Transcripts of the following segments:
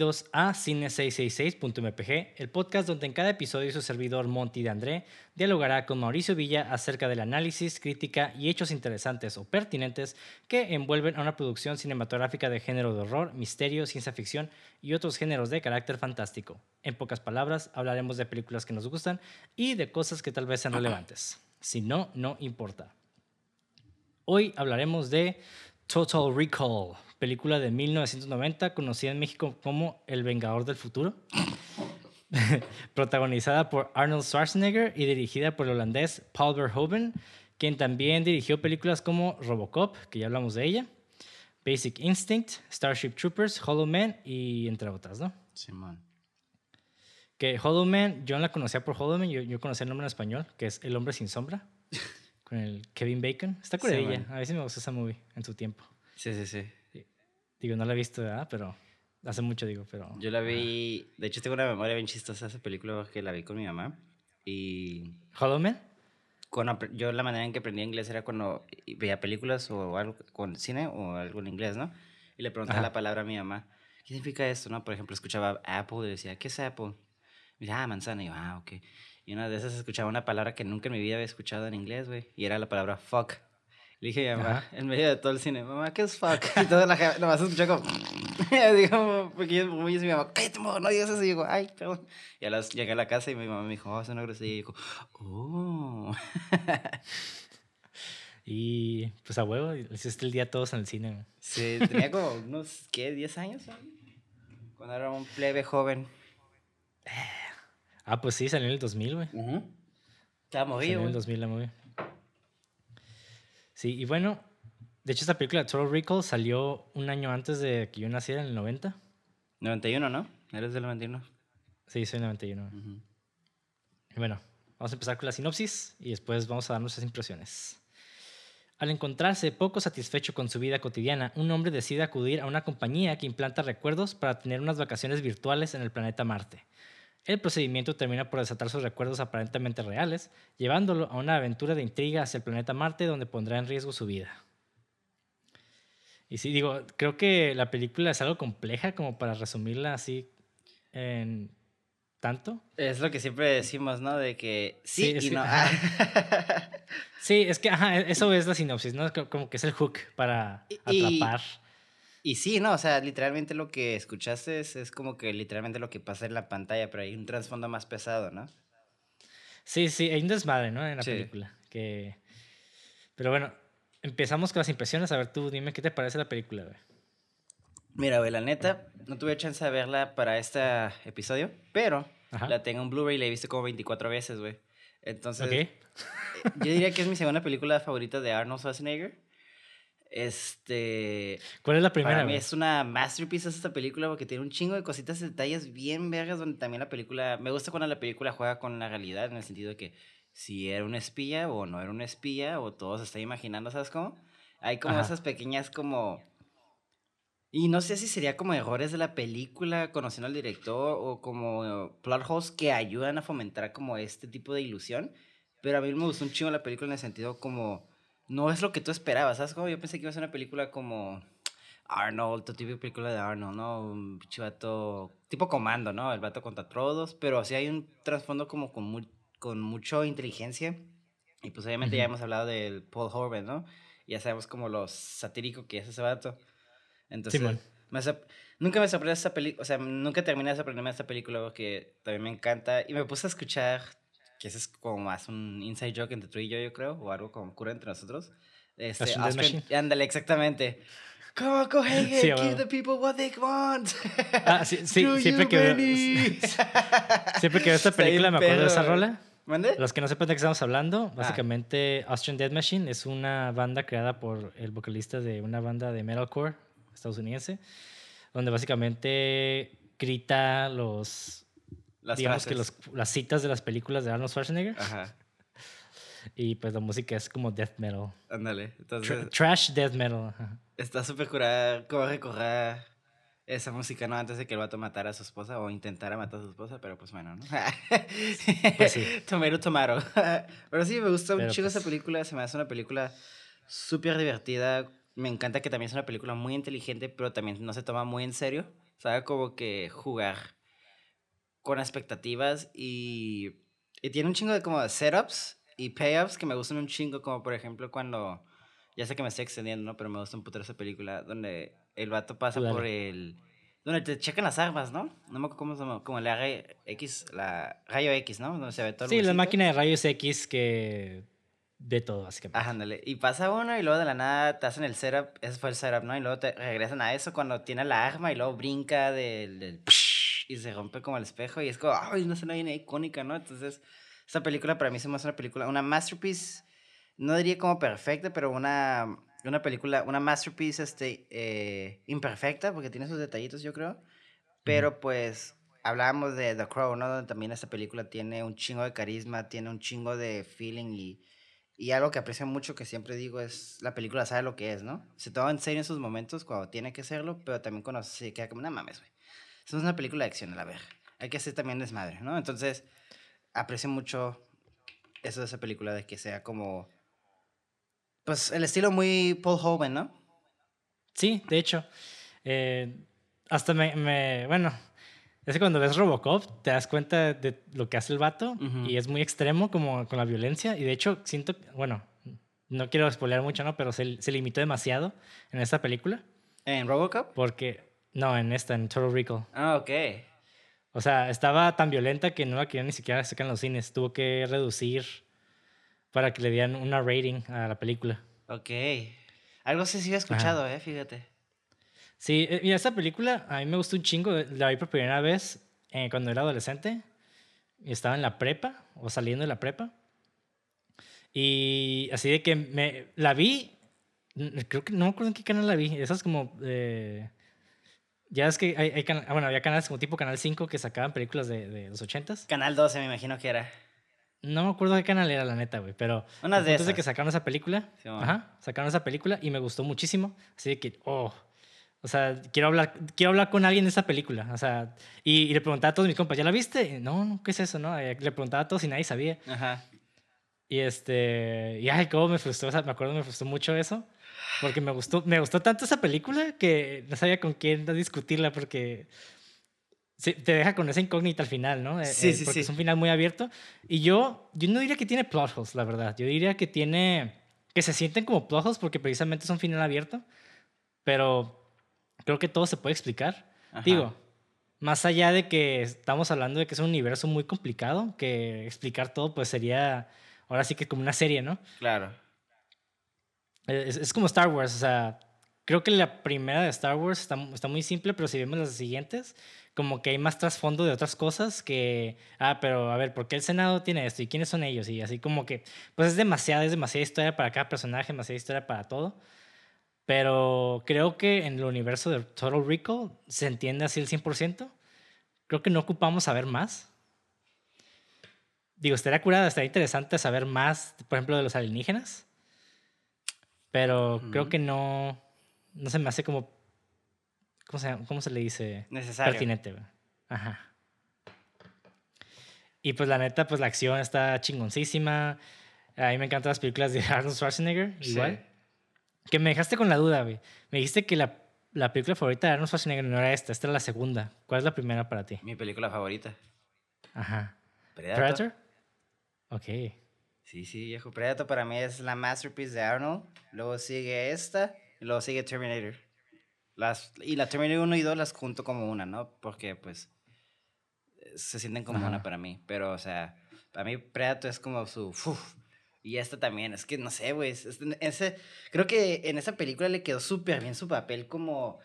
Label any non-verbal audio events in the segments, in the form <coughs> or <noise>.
Bienvenidos a Cine666.mpg, el podcast donde en cada episodio su servidor Monty de André dialogará con Mauricio Villa acerca del análisis, crítica y hechos interesantes o pertinentes que envuelven a una producción cinematográfica de género de horror, misterio, ciencia ficción y otros géneros de carácter fantástico. En pocas palabras, hablaremos de películas que nos gustan y de cosas que tal vez sean relevantes. Si no, no importa. Hoy hablaremos de Total Recall, película de 1990 conocida en México como El Vengador del Futuro, <laughs> protagonizada por Arnold Schwarzenegger y dirigida por el holandés Paul Verhoeven, quien también dirigió películas como Robocop, que ya hablamos de ella, Basic Instinct, Starship Troopers, Hollow Man y entre otras, ¿no? Simón. Que Hollow Man, yo no la conocía por Hollow Man, yo, yo conocía el nombre en español, que es El Hombre Sin Sombra, <laughs> con el Kevin Bacon. Está Sí, curadilla, man. a si me gusta esa movie en su tiempo. Sí, sí, sí. Digo, no la he visto, ¿verdad? Pero hace mucho, digo, pero... Yo la vi. De hecho, tengo una memoria bien chistosa de esa película que la vi con mi mamá. Y ¿Hollow Man? yo la manera en que aprendía inglés era cuando veía películas o algo con cine o algo en inglés, ¿no? Y le preguntaba Ajá. la palabra a mi mamá. ¿Qué significa esto? ¿no? Por ejemplo, escuchaba Apple y decía, ¿qué es Apple? Y decía, ah, manzana. Y yo, ah, ok. Y una de esas escuchaba una palabra que nunca en mi vida había escuchado en inglés, güey. Y era la palabra fuck. Le dije a mi mamá, en medio de todo el cine, mamá, ¿qué es fuck? <laughs> Y toda la gente, nomás escuché como, <laughs> digo, porque yo, dice mi mamá, cállate, no digas eso. Y digo, ay, perdón. Y a las, llegué a la casa y mi mamá me dijo, oh, es una grosería. Y digo, oh. <laughs> Y pues a huevo, hiciste el día todos en el cine. Sí, tenía como unos, ¿qué? ¿10 años? ¿no? Cuando era un plebe joven. Ah, pues sí, salió en el 2000, güey. Estaba Salió movido, en el güey. 2000 la movie. Sí, y bueno, de hecho esta película Total Recall salió un año antes de que yo naciera, en el 90. 91, ¿no? Eres del 91. Sí, soy 91. Ujú. Y bueno, vamos a empezar con la sinopsis y después vamos a dar nuestras impresiones. Al encontrarse poco satisfecho con su vida cotidiana, un hombre decide acudir a una compañía que implanta recuerdos para tener unas vacaciones virtuales en el planeta Marte. El procedimiento termina por desatar sus recuerdos aparentemente reales, llevándolo a una aventura de intriga hacia el planeta Marte donde pondrá en riesgo su vida. Y sí, digo, creo que la película es algo compleja como para resumirla así en tanto. Es lo que siempre decimos, ¿no? De que sí, y no. <laughs> Sí, es que ajá, eso es la sinopsis, ¿no? Co- Como que es el hook para atrapar. Y sí, no, o sea, literalmente lo que escuchaste es, es como que literalmente lo que pasa en la pantalla, pero hay un trasfondo más pesado, ¿no? Sí, sí, hay un desmadre, ¿no? En la Sí. película. Que... Pero bueno, empezamos con las impresiones. A ver, tú dime qué te parece la película, güey. Mira, güey, la neta, no tuve chance de verla para este episodio, pero Ajá. la tengo en Blu-ray y la he visto como 24 veces, güey. Entonces, Ok. eh, yo diría que es mi segunda película favorita de Arnold Schwarzenegger. Este, ¿Cuál es la primera, para mí güey? es una masterpiece esta película porque tiene un chingo de cositas y detalles bien vergas donde también la película, me gusta cuando la película juega con la realidad en el sentido de que si era un espía o no era un espía o todo se está imaginando, ¿sabes cómo? Hay como Ajá. esas pequeñas como y no sé si sería como errores de la película, conociendo al director, o como plot holes que ayudan a fomentar como este tipo de ilusión. Pero a mí me gustó un chingo la película en el sentido como... No es lo que tú esperabas, ¿sabes? Como yo pensé que iba a ser una película como... Arnold, tu típica película de Arnold, ¿no? Un pinche vato... Tipo comando, ¿no? El vato contra todos. Pero sí hay un trasfondo como con, mu- con mucha inteligencia. Y pues obviamente ya hemos hablado del Paul Horvath, ¿no? Ya sabemos como lo satírico que es ese vato. Entonces, me nunca me sorprendió esta película, o sea, nunca terminé de sorprenderme de esta película porque también me encanta. Y me puse a escuchar, que ese es como más un inside joke entre tú y yo, yo creo, o algo como ocurre entre nosotros. Este, Machine. Ándale, exactamente. Go ahead, <laughs> Sí, give huevo. the people what they want. Ah, sí, <laughs> sí, siempre you, que veo-. <laughs> Siempre que veo esta película me acuerdo de esa rola. ¿Mande? Los que no sepan de qué estamos hablando, Ah. básicamente Austrian Death Machine es una banda creada por el vocalista de una banda de metalcore estadounidense, donde básicamente grita los, Las digamos que frases. los, las citas de las películas de Arnold Schwarzenegger Ajá, y pues la música es como death metal, ándale. Tr- trash death metal. ajá. está súper curada cómo recordar esa música, ¿no? Antes de que el vato matara a su esposa o intentara matar a su esposa, pero pues bueno, ¿no? <laughs> Pues sí. <laughs> Tomato, tomato. <laughs> pero sí, me gusta Pero chido esa pues- película. Se me hace una película súper divertida. Me encanta que también es una película muy inteligente, pero también no se toma muy en serio. Sabe como que jugar con expectativas y, y tiene un chingo de como setups y payoffs que me gustan un chingo, como por ejemplo cuando, ya sé que me estoy extendiendo, ¿no? Pero me gusta un puto esa película donde el vato pasa por el... Donde te checan las armas, ¿no? No me acuerdo cómo se llama, como la X, la rayo X, ¿no? Donde se ve todo el Sí, la máquina de rayos X que de todo, básicamente. Ajá, ándale. Y pasa uno y luego de la nada te hacen el setup, ese fue el setup, ¿no? Y luego te regresan a eso cuando tiene la arma y luego brinca del, del y se rompe como el espejo y es como, ay, no sé, no viene icónica, ¿no? Entonces, esa película para mí se me hace una película, una masterpiece, no diría como perfecta, pero una, una película, una masterpiece este, eh, imperfecta, porque tiene sus detallitos, yo creo. Pero pues hablábamos de The Crow, ¿no? Donde también esta película tiene un chingo de carisma, tiene un chingo de feeling y y algo que aprecio mucho, que siempre digo, es la película sabe lo que es, ¿no? Se toma en serio en sus momentos cuando tiene que serlo, pero también cuando se queda como, no mames, güey. Es una película de acción, a la ver. Hay que hacer también desmadre, ¿no? Entonces, aprecio mucho eso de esa película, de que sea como. Pues el estilo muy Paul Hogan, ¿no? Sí, de hecho. Eh, hasta me, me, Bueno, es que cuando ves Robocop te das cuenta de lo que hace el vato y es muy extremo como con la violencia. Y de hecho, siento, bueno, no quiero spoilear mucho, ¿no? Pero se, se limitó demasiado en esta película. ¿En Robocop? Porque, no, en esta, en Total Recall. Ah, ok. O sea, estaba tan violenta que no la querían ni siquiera sacar en los cines. Tuvo que reducir para que le dieran una rating a la película. Ok. Algo se he escuchado, eh, fíjate. Sí, eh, mira, esta película a mí me gustó un chingo. La vi por primera vez eh, cuando era adolescente. Y estaba en la prepa, o saliendo de la prepa. Y así de que me la vi. Creo que no me acuerdo en qué canal la vi. Esas como. Eh, ya es que hay, hay bueno, había canales como tipo Canal 5 que sacaban películas de, de los 80s. Canal 12, me imagino que era. No me acuerdo qué canal era, la neta, güey. Pero. Una de esas. de que sacaron esa película. ajá. Sacaron esa película y me gustó muchísimo. Así de que, oh o sea, quiero hablar, quiero hablar con alguien de esa película. O sea, y, le preguntaba a todos mis compas, ¿ya la viste? No, no, ¿qué es eso? No? Eh, le preguntaba a todos y nadie sabía. Ajá. Y este, y ay, cómo me frustró, o sea, me acuerdo, me frustró mucho eso. Porque me gustó, me gustó tanto esa película que no sabía con quién discutirla porque te deja con esa incógnita al final, ¿no? Eh, sí, eh, sí, porque sí. es un final muy abierto. Y yo, yo no diría que tiene plot holes, la verdad. Yo diría que tiene, que se sienten como plot holes porque precisamente es un final abierto. Pero creo que todo se puede explicar. Digo, más allá de que estamos hablando de que es un universo muy complicado, que explicar todo pues sería ahora sí que como una serie, ¿no? Claro. Es, como Star Wars, o sea, creo que la primera de Star Wars está, está, muy simple, pero si vemos las siguientes, como que hay más trasfondo de otras cosas que, ah, pero a ver, ¿por qué el Senado tiene esto? ¿Y quiénes son ellos? Y así como que, pues es demasiada, es demasiada historia para cada personaje, demasiada historia para todo. Pero creo que en el universo de Total Recall se entiende así el 100%. Creo que no ocupamos saber más. Digo, estaría curada, estaría interesante saber más, por ejemplo, de los alienígenas. Pero creo que no, no se me hace como, ¿cómo se, cómo se le dice? Necesario. Pertinente. Ajá. Y pues la neta, pues la acción está chingoncísima. A mí me encantan las películas de <laughs> Arnold Schwarzenegger, igual. Que me dejaste con la duda, güey. Me dijiste que la, la película favorita de Arnold Schwarzenegger no era esta, esta era la segunda. ¿Cuál es la primera para ti? Mi película favorita. Ajá. Predator. ¿Predator? Ok. Sí, sí, viejo. Predator para mí es la masterpiece de Arnold. Luego sigue esta y luego sigue Terminator. Las, y la Terminator 1 y 2 las junto como una, ¿no? Porque pues se sienten como una para mí. Pero, o sea, para mí Predator es como su... Y esta también, es que no sé, güey. Ese, creo que en esa película le quedó súper bien su papel como...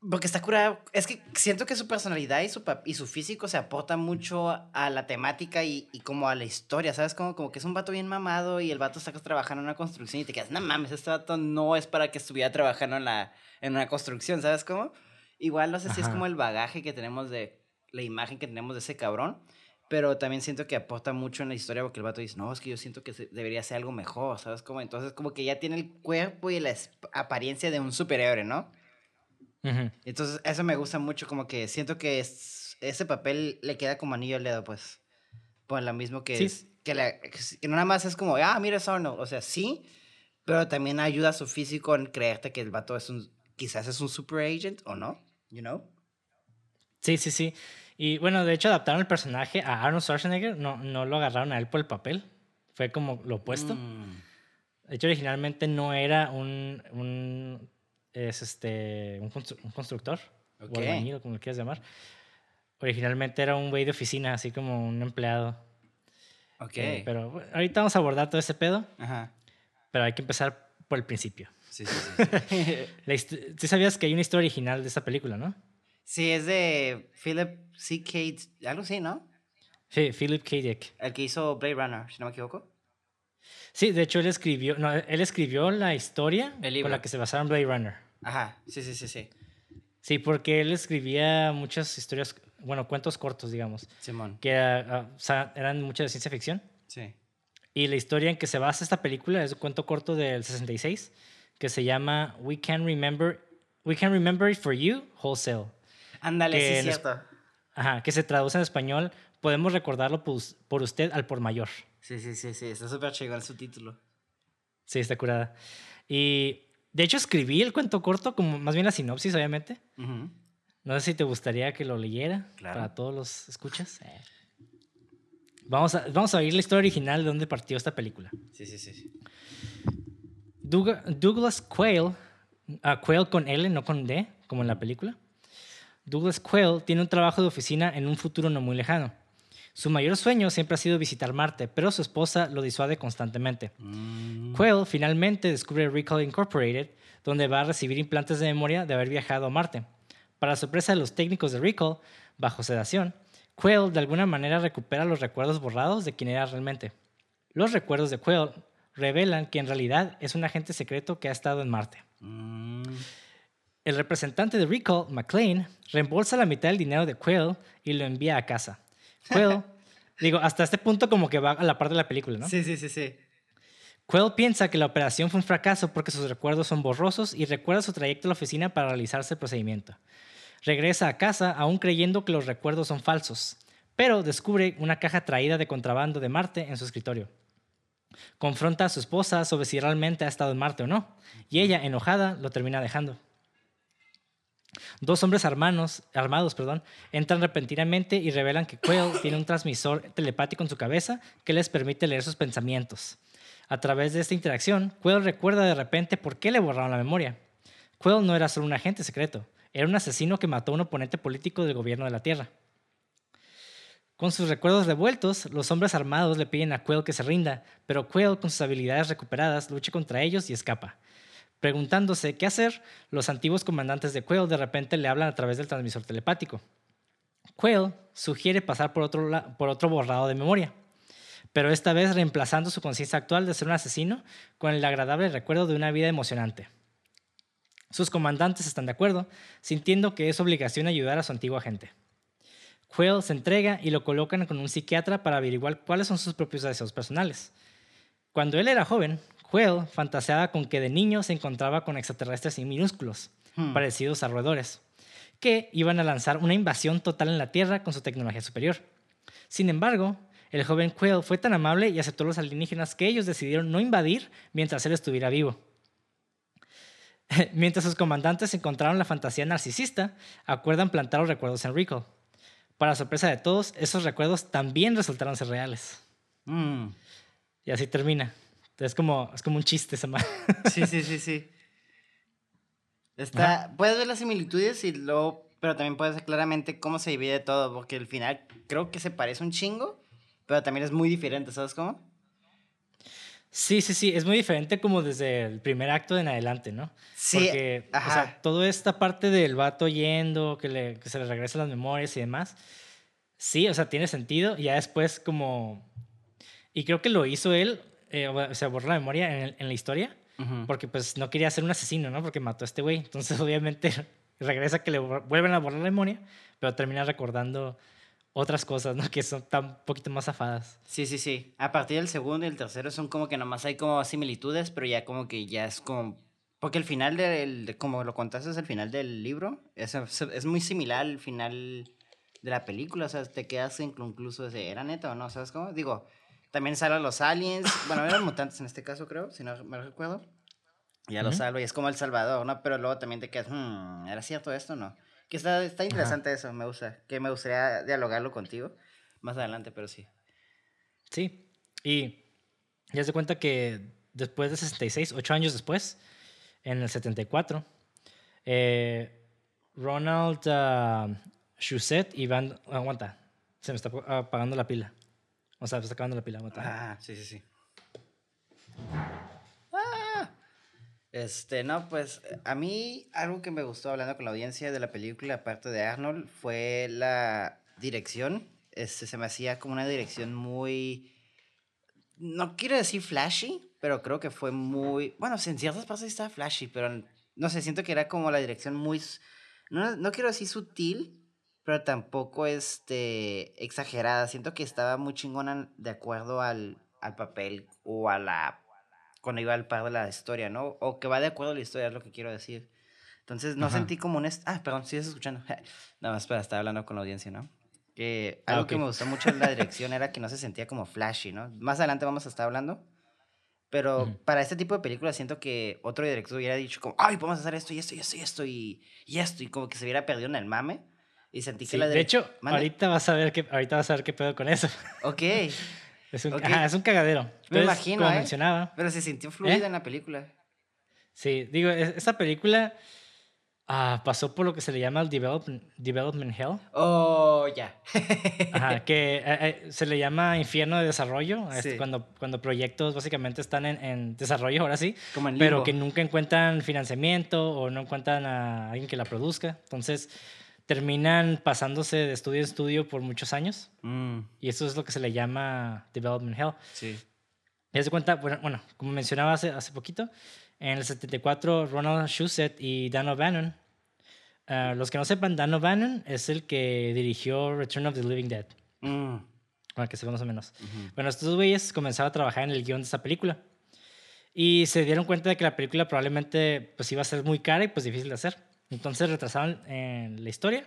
Porque está curada. Es que siento que su personalidad y su, y su físico se aporta mucho a la temática y, y, como a la historia, ¿sabes? Como, como que es un vato bien mamado y el vato está trabajando en una construcción y te quedas, no mames, este vato no es para que estuviera trabajando en, la, en una construcción, ¿sabes cómo? Igual no sé si es como el bagaje que tenemos de la imagen que tenemos de ese cabrón. Pero también siento que aporta mucho en la historia porque el vato dice, no, es que yo siento que debería ser algo mejor, ¿sabes? Como, entonces como que ya tiene el cuerpo y la apariencia de un superhéroe, ¿no? Entonces eso me gusta mucho, como que siento que ese papel le queda como anillo al dedo, pues. Pues lo mismo que, es, que, la, que nada más es como, ah, mira es Arnold. O sea, sí, pero también ayuda a su físico en creerte que el vato es un, quizás es un super agent o no. You know? Sí, sí, sí. Y bueno, de hecho adaptaron el personaje a Arnold Schwarzenegger, no, no lo agarraron a él por el papel, fue como lo opuesto. Mm, De hecho, originalmente no era un, un, es este, un, constru- un constructor, Ok. o albañil, como lo quieras llamar. Originalmente era un güey de oficina, así como un empleado. Ok. Eh, pero bueno, ahorita vamos a abordar todo ese pedo, Ajá. pero hay que empezar por el principio. Sí, sí, sí. <laughs> ¿Sí sabías que hay una historia original de esta película, no? sí, es de Philip C. K. Algo así, ¿no? Sí, Philip K. Dick. El que hizo Blade Runner, si no me equivoco. Sí, de hecho él escribió, no, él escribió la historia con la que se basaron Blade Runner. Ajá. Sí, sí, sí, sí. Sí, porque él escribía muchas historias, bueno, cuentos cortos, digamos, Simón. que ah, o sea, eran muchas de ciencia ficción. Sí. Y la historia en que se basa esta película es un cuento corto del 66 que se llama We Can Remember, We Can Remember It For You Wholesale. Ándale, sí, es- cierto. Ajá, que se traduce en español, podemos recordarlo por usted al por mayor. Sí, sí, sí, sí. Está súper chingón su título. Sí, está curada. Y de hecho escribí el cuento corto, como más bien la sinopsis, obviamente. No sé si te gustaría que lo leyera Claro. para todos los escuchas. Eh. Vamos, a, vamos a oír la historia original de dónde partió esta película. Sí, sí, sí. sí. Doug- Douglas Quayle, ah, Quayle con L, no con D, como en la película. Douglas Quayle tiene un trabajo de oficina en un futuro no muy lejano. Su mayor sueño siempre ha sido visitar Marte, pero su esposa lo disuade constantemente. Mm. Quayle finalmente descubre Recall Incorporated, donde va a recibir implantes de memoria de haber viajado a Marte. Para sorpresa de los técnicos de Recall, bajo sedación, Quayle de alguna manera recupera los recuerdos borrados de quien era realmente. Los recuerdos de Quayle revelan que en realidad es un agente secreto que ha estado en Marte. Mm. El representante de Recall, McLean, reembolsa la mitad del dinero de Quayle y lo envía a casa. Quayle, <laughs> digo, hasta este punto como que va a la parte de la película, ¿no? Sí, sí, sí, sí. Quayle piensa que la operación fue un fracaso porque sus recuerdos son borrosos y recuerda su trayecto a la oficina para realizarse el procedimiento. Regresa a casa aún creyendo que los recuerdos son falsos, pero descubre una caja traída de contrabando de Marte en su escritorio. Confronta a su esposa sobre si realmente ha estado en Marte o no, y ella, enojada, lo termina dejando. Dos hombres armados, armados perdón, entran repentinamente y revelan que Quayle <coughs> tiene un transmisor telepático en su cabeza que les permite leer sus pensamientos. A través de esta interacción, Quayle recuerda de repente por qué le borraron la memoria. Quayle no era solo un agente secreto, era un asesino que mató a un oponente político del gobierno de la Tierra. Con sus recuerdos devueltos, los hombres armados le piden a Quayle que se rinda, pero Quayle, con sus habilidades recuperadas, lucha contra ellos y escapa. Preguntándose qué hacer, los antiguos comandantes de Quayle de repente le hablan a través del transmisor telepático. Quayle sugiere pasar por otro, borrado de memoria, pero esta vez reemplazando su conciencia actual de ser un asesino con el agradable recuerdo de una vida emocionante. Sus comandantes están de acuerdo, sintiendo que es obligación ayudar a su antiguo agente. Quayle se entrega y lo colocan con un psiquiatra para averiguar cuáles son sus propios deseos personales. Cuando él era joven, Quayle fantaseaba con que de niño se encontraba con extraterrestres y minúsculos, Hmm. parecidos a roedores, que iban a lanzar una invasión total en la Tierra con su tecnología superior. Sin embargo, el joven Quayle fue tan amable y aceptó a los alienígenas que ellos decidieron no invadir mientras él estuviera vivo. <laughs> mientras sus comandantes encontraron la fantasía narcisista, acuerdan plantar los recuerdos en Recall. Para sorpresa de todos, esos recuerdos también resultaron ser reales. Mm. Y así termina. Es como, es como un chiste esa madre. Sí, sí, sí, sí. Está, puedes ver las similitudes y luego, pero también puedes ver claramente cómo se divide todo, porque al final creo que se parece un chingo, pero también es muy diferente, ¿sabes cómo? Sí, sí, sí, es muy diferente como desde el primer acto en adelante, ¿no? Sí, Porque, o ajá. sea, toda esta parte del vato yendo, que, le, que se le regresan las memorias y demás, sí, o sea, tiene sentido. Y ya después como... Y creo que lo hizo él, eh, o sea, borró la memoria en, el- en la historia, Ujú. porque pues no quería ser un asesino, ¿no? Porque mató a este güey. Entonces, <laughs> obviamente, regresa que le vuelven a borrar la memoria, pero termina recordando otras cosas, ¿no? Que son tan un poquito más zafadas. Sí, sí, sí. A partir del segundo y el tercero son como que nomás hay como similitudes, pero ya como que ya es como... Porque el final del, de- como lo contaste, es el final del libro, es, es muy similar al final de la película, o sea, te quedas incluso de, ¿era neta o no? ¿Sabes cómo? Digo, también salen los aliens, bueno, eran mutantes en este caso, creo, si no me recuerdo. Ya lo Ujú. salvo y es como El Salvador, ¿no? Pero luego también te quedas, hmm, ¿era cierto esto o no? Que está, está interesante eso, me gusta. Que me gustaría dialogarlo contigo más adelante, pero sí. Sí. Y ya se cuenta que después de 66, ocho años después, en el 74, eh, Ronald uh, Shusett y Van... Aguanta, se me está apagando la pila. O sea, se está acabando la pila. Ah, sí, sí, sí. Ah. Este, no, pues a mí algo que me gustó hablando con la audiencia de la película, aparte de Arnold, fue la dirección. Este, se me hacía como una dirección muy... No quiero decir flashy, pero creo que fue muy... Bueno, en ciertas partes estaba flashy, pero no sé, siento que era como la dirección muy... No, no quiero decir sutil, pero tampoco este, exagerada. Siento que estaba muy chingona de acuerdo al, al papel o a la... cuando iba al par de la historia, ¿no? O que va de acuerdo a la historia, es lo que quiero decir. Entonces no sentí como un... Ah, perdón, sigues escuchando. <laughs> no, espera, estaba hablando con la audiencia, ¿no? Que ah, algo que me gustó mucho en la dirección era que no se sentía como flashy, ¿no? Más adelante vamos a estar hablando. Pero para este tipo de películas siento que otro director hubiera dicho como, ay, podemos hacer esto y esto y esto y esto y, y esto. Y como que se hubiera perdido en el mame. Y sentí que la De hecho, ahorita vas, a ver qué, ahorita vas a ver qué pedo con eso. Ok. <laughs> es, un, es un cagadero. Me imagino, como ¿eh? mencionaba. Pero se sintió fluida ¿Eh? en la película. Sí, digo, esta película Ah, pasó por lo que se le llama el development, development hell. Oh, ya. <laughs> Ajá, que eh, eh, se le llama infierno de desarrollo, este, cuando, cuando proyectos básicamente están en, en desarrollo, ahora sí, Como en pero que nunca encuentran financiamiento o no encuentran a alguien que la produzca. Entonces, terminan pasándose de estudio en estudio por muchos años. Mm. Y eso es lo que se le llama development hell. Sí. Y se cuenta, bueno, bueno, como mencionaba hace, hace poquito, en el 74, Ronald Shusett y Dan O'Bannon. Ah, los que no sepan, Dan O'Bannon es el que dirigió Return of the Living Dead. Mm. Bueno, que se más o menos. Bueno, estos güeyes comenzaron a trabajar en el guion de esta película. Y se dieron cuenta de que la película probablemente pues, iba a ser muy cara y pues difícil de hacer. Entonces retrasaron en la historia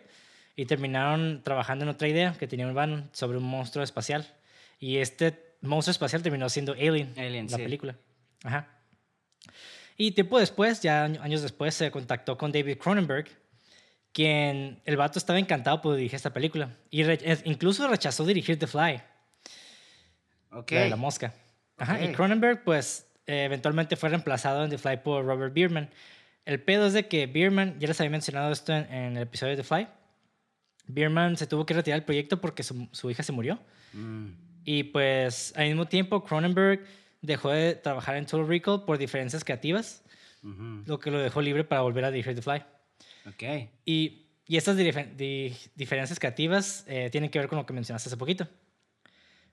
y terminaron trabajando en otra idea que tenía O'Bannon sobre un monstruo espacial. Y este monstruo espacial terminó siendo Alien, Alien la película. Ajá. Y tiempo después, ya años después, se contactó con David Cronenberg, quien el vato estaba encantado por dirigir esta película. Y incluso rechazó dirigir The Fly. Ok. La de la mosca. Ajá. Y Cronenberg, pues, eh, eventualmente fue reemplazado en The Fly por Robert Bierman. El pedo es de que Bierman, ya les había mencionado esto en, el episodio de The Fly, Bierman se tuvo que retirar del proyecto porque su, su hija se murió. Mm. Y pues al mismo tiempo Cronenberg dejó de trabajar en Total Recall por diferencias creativas, lo que lo dejó libre para volver a dirigir The Fly. Ok. Y, y estas diferencias creativas eh, tienen que ver con lo que mencionaste hace poquito.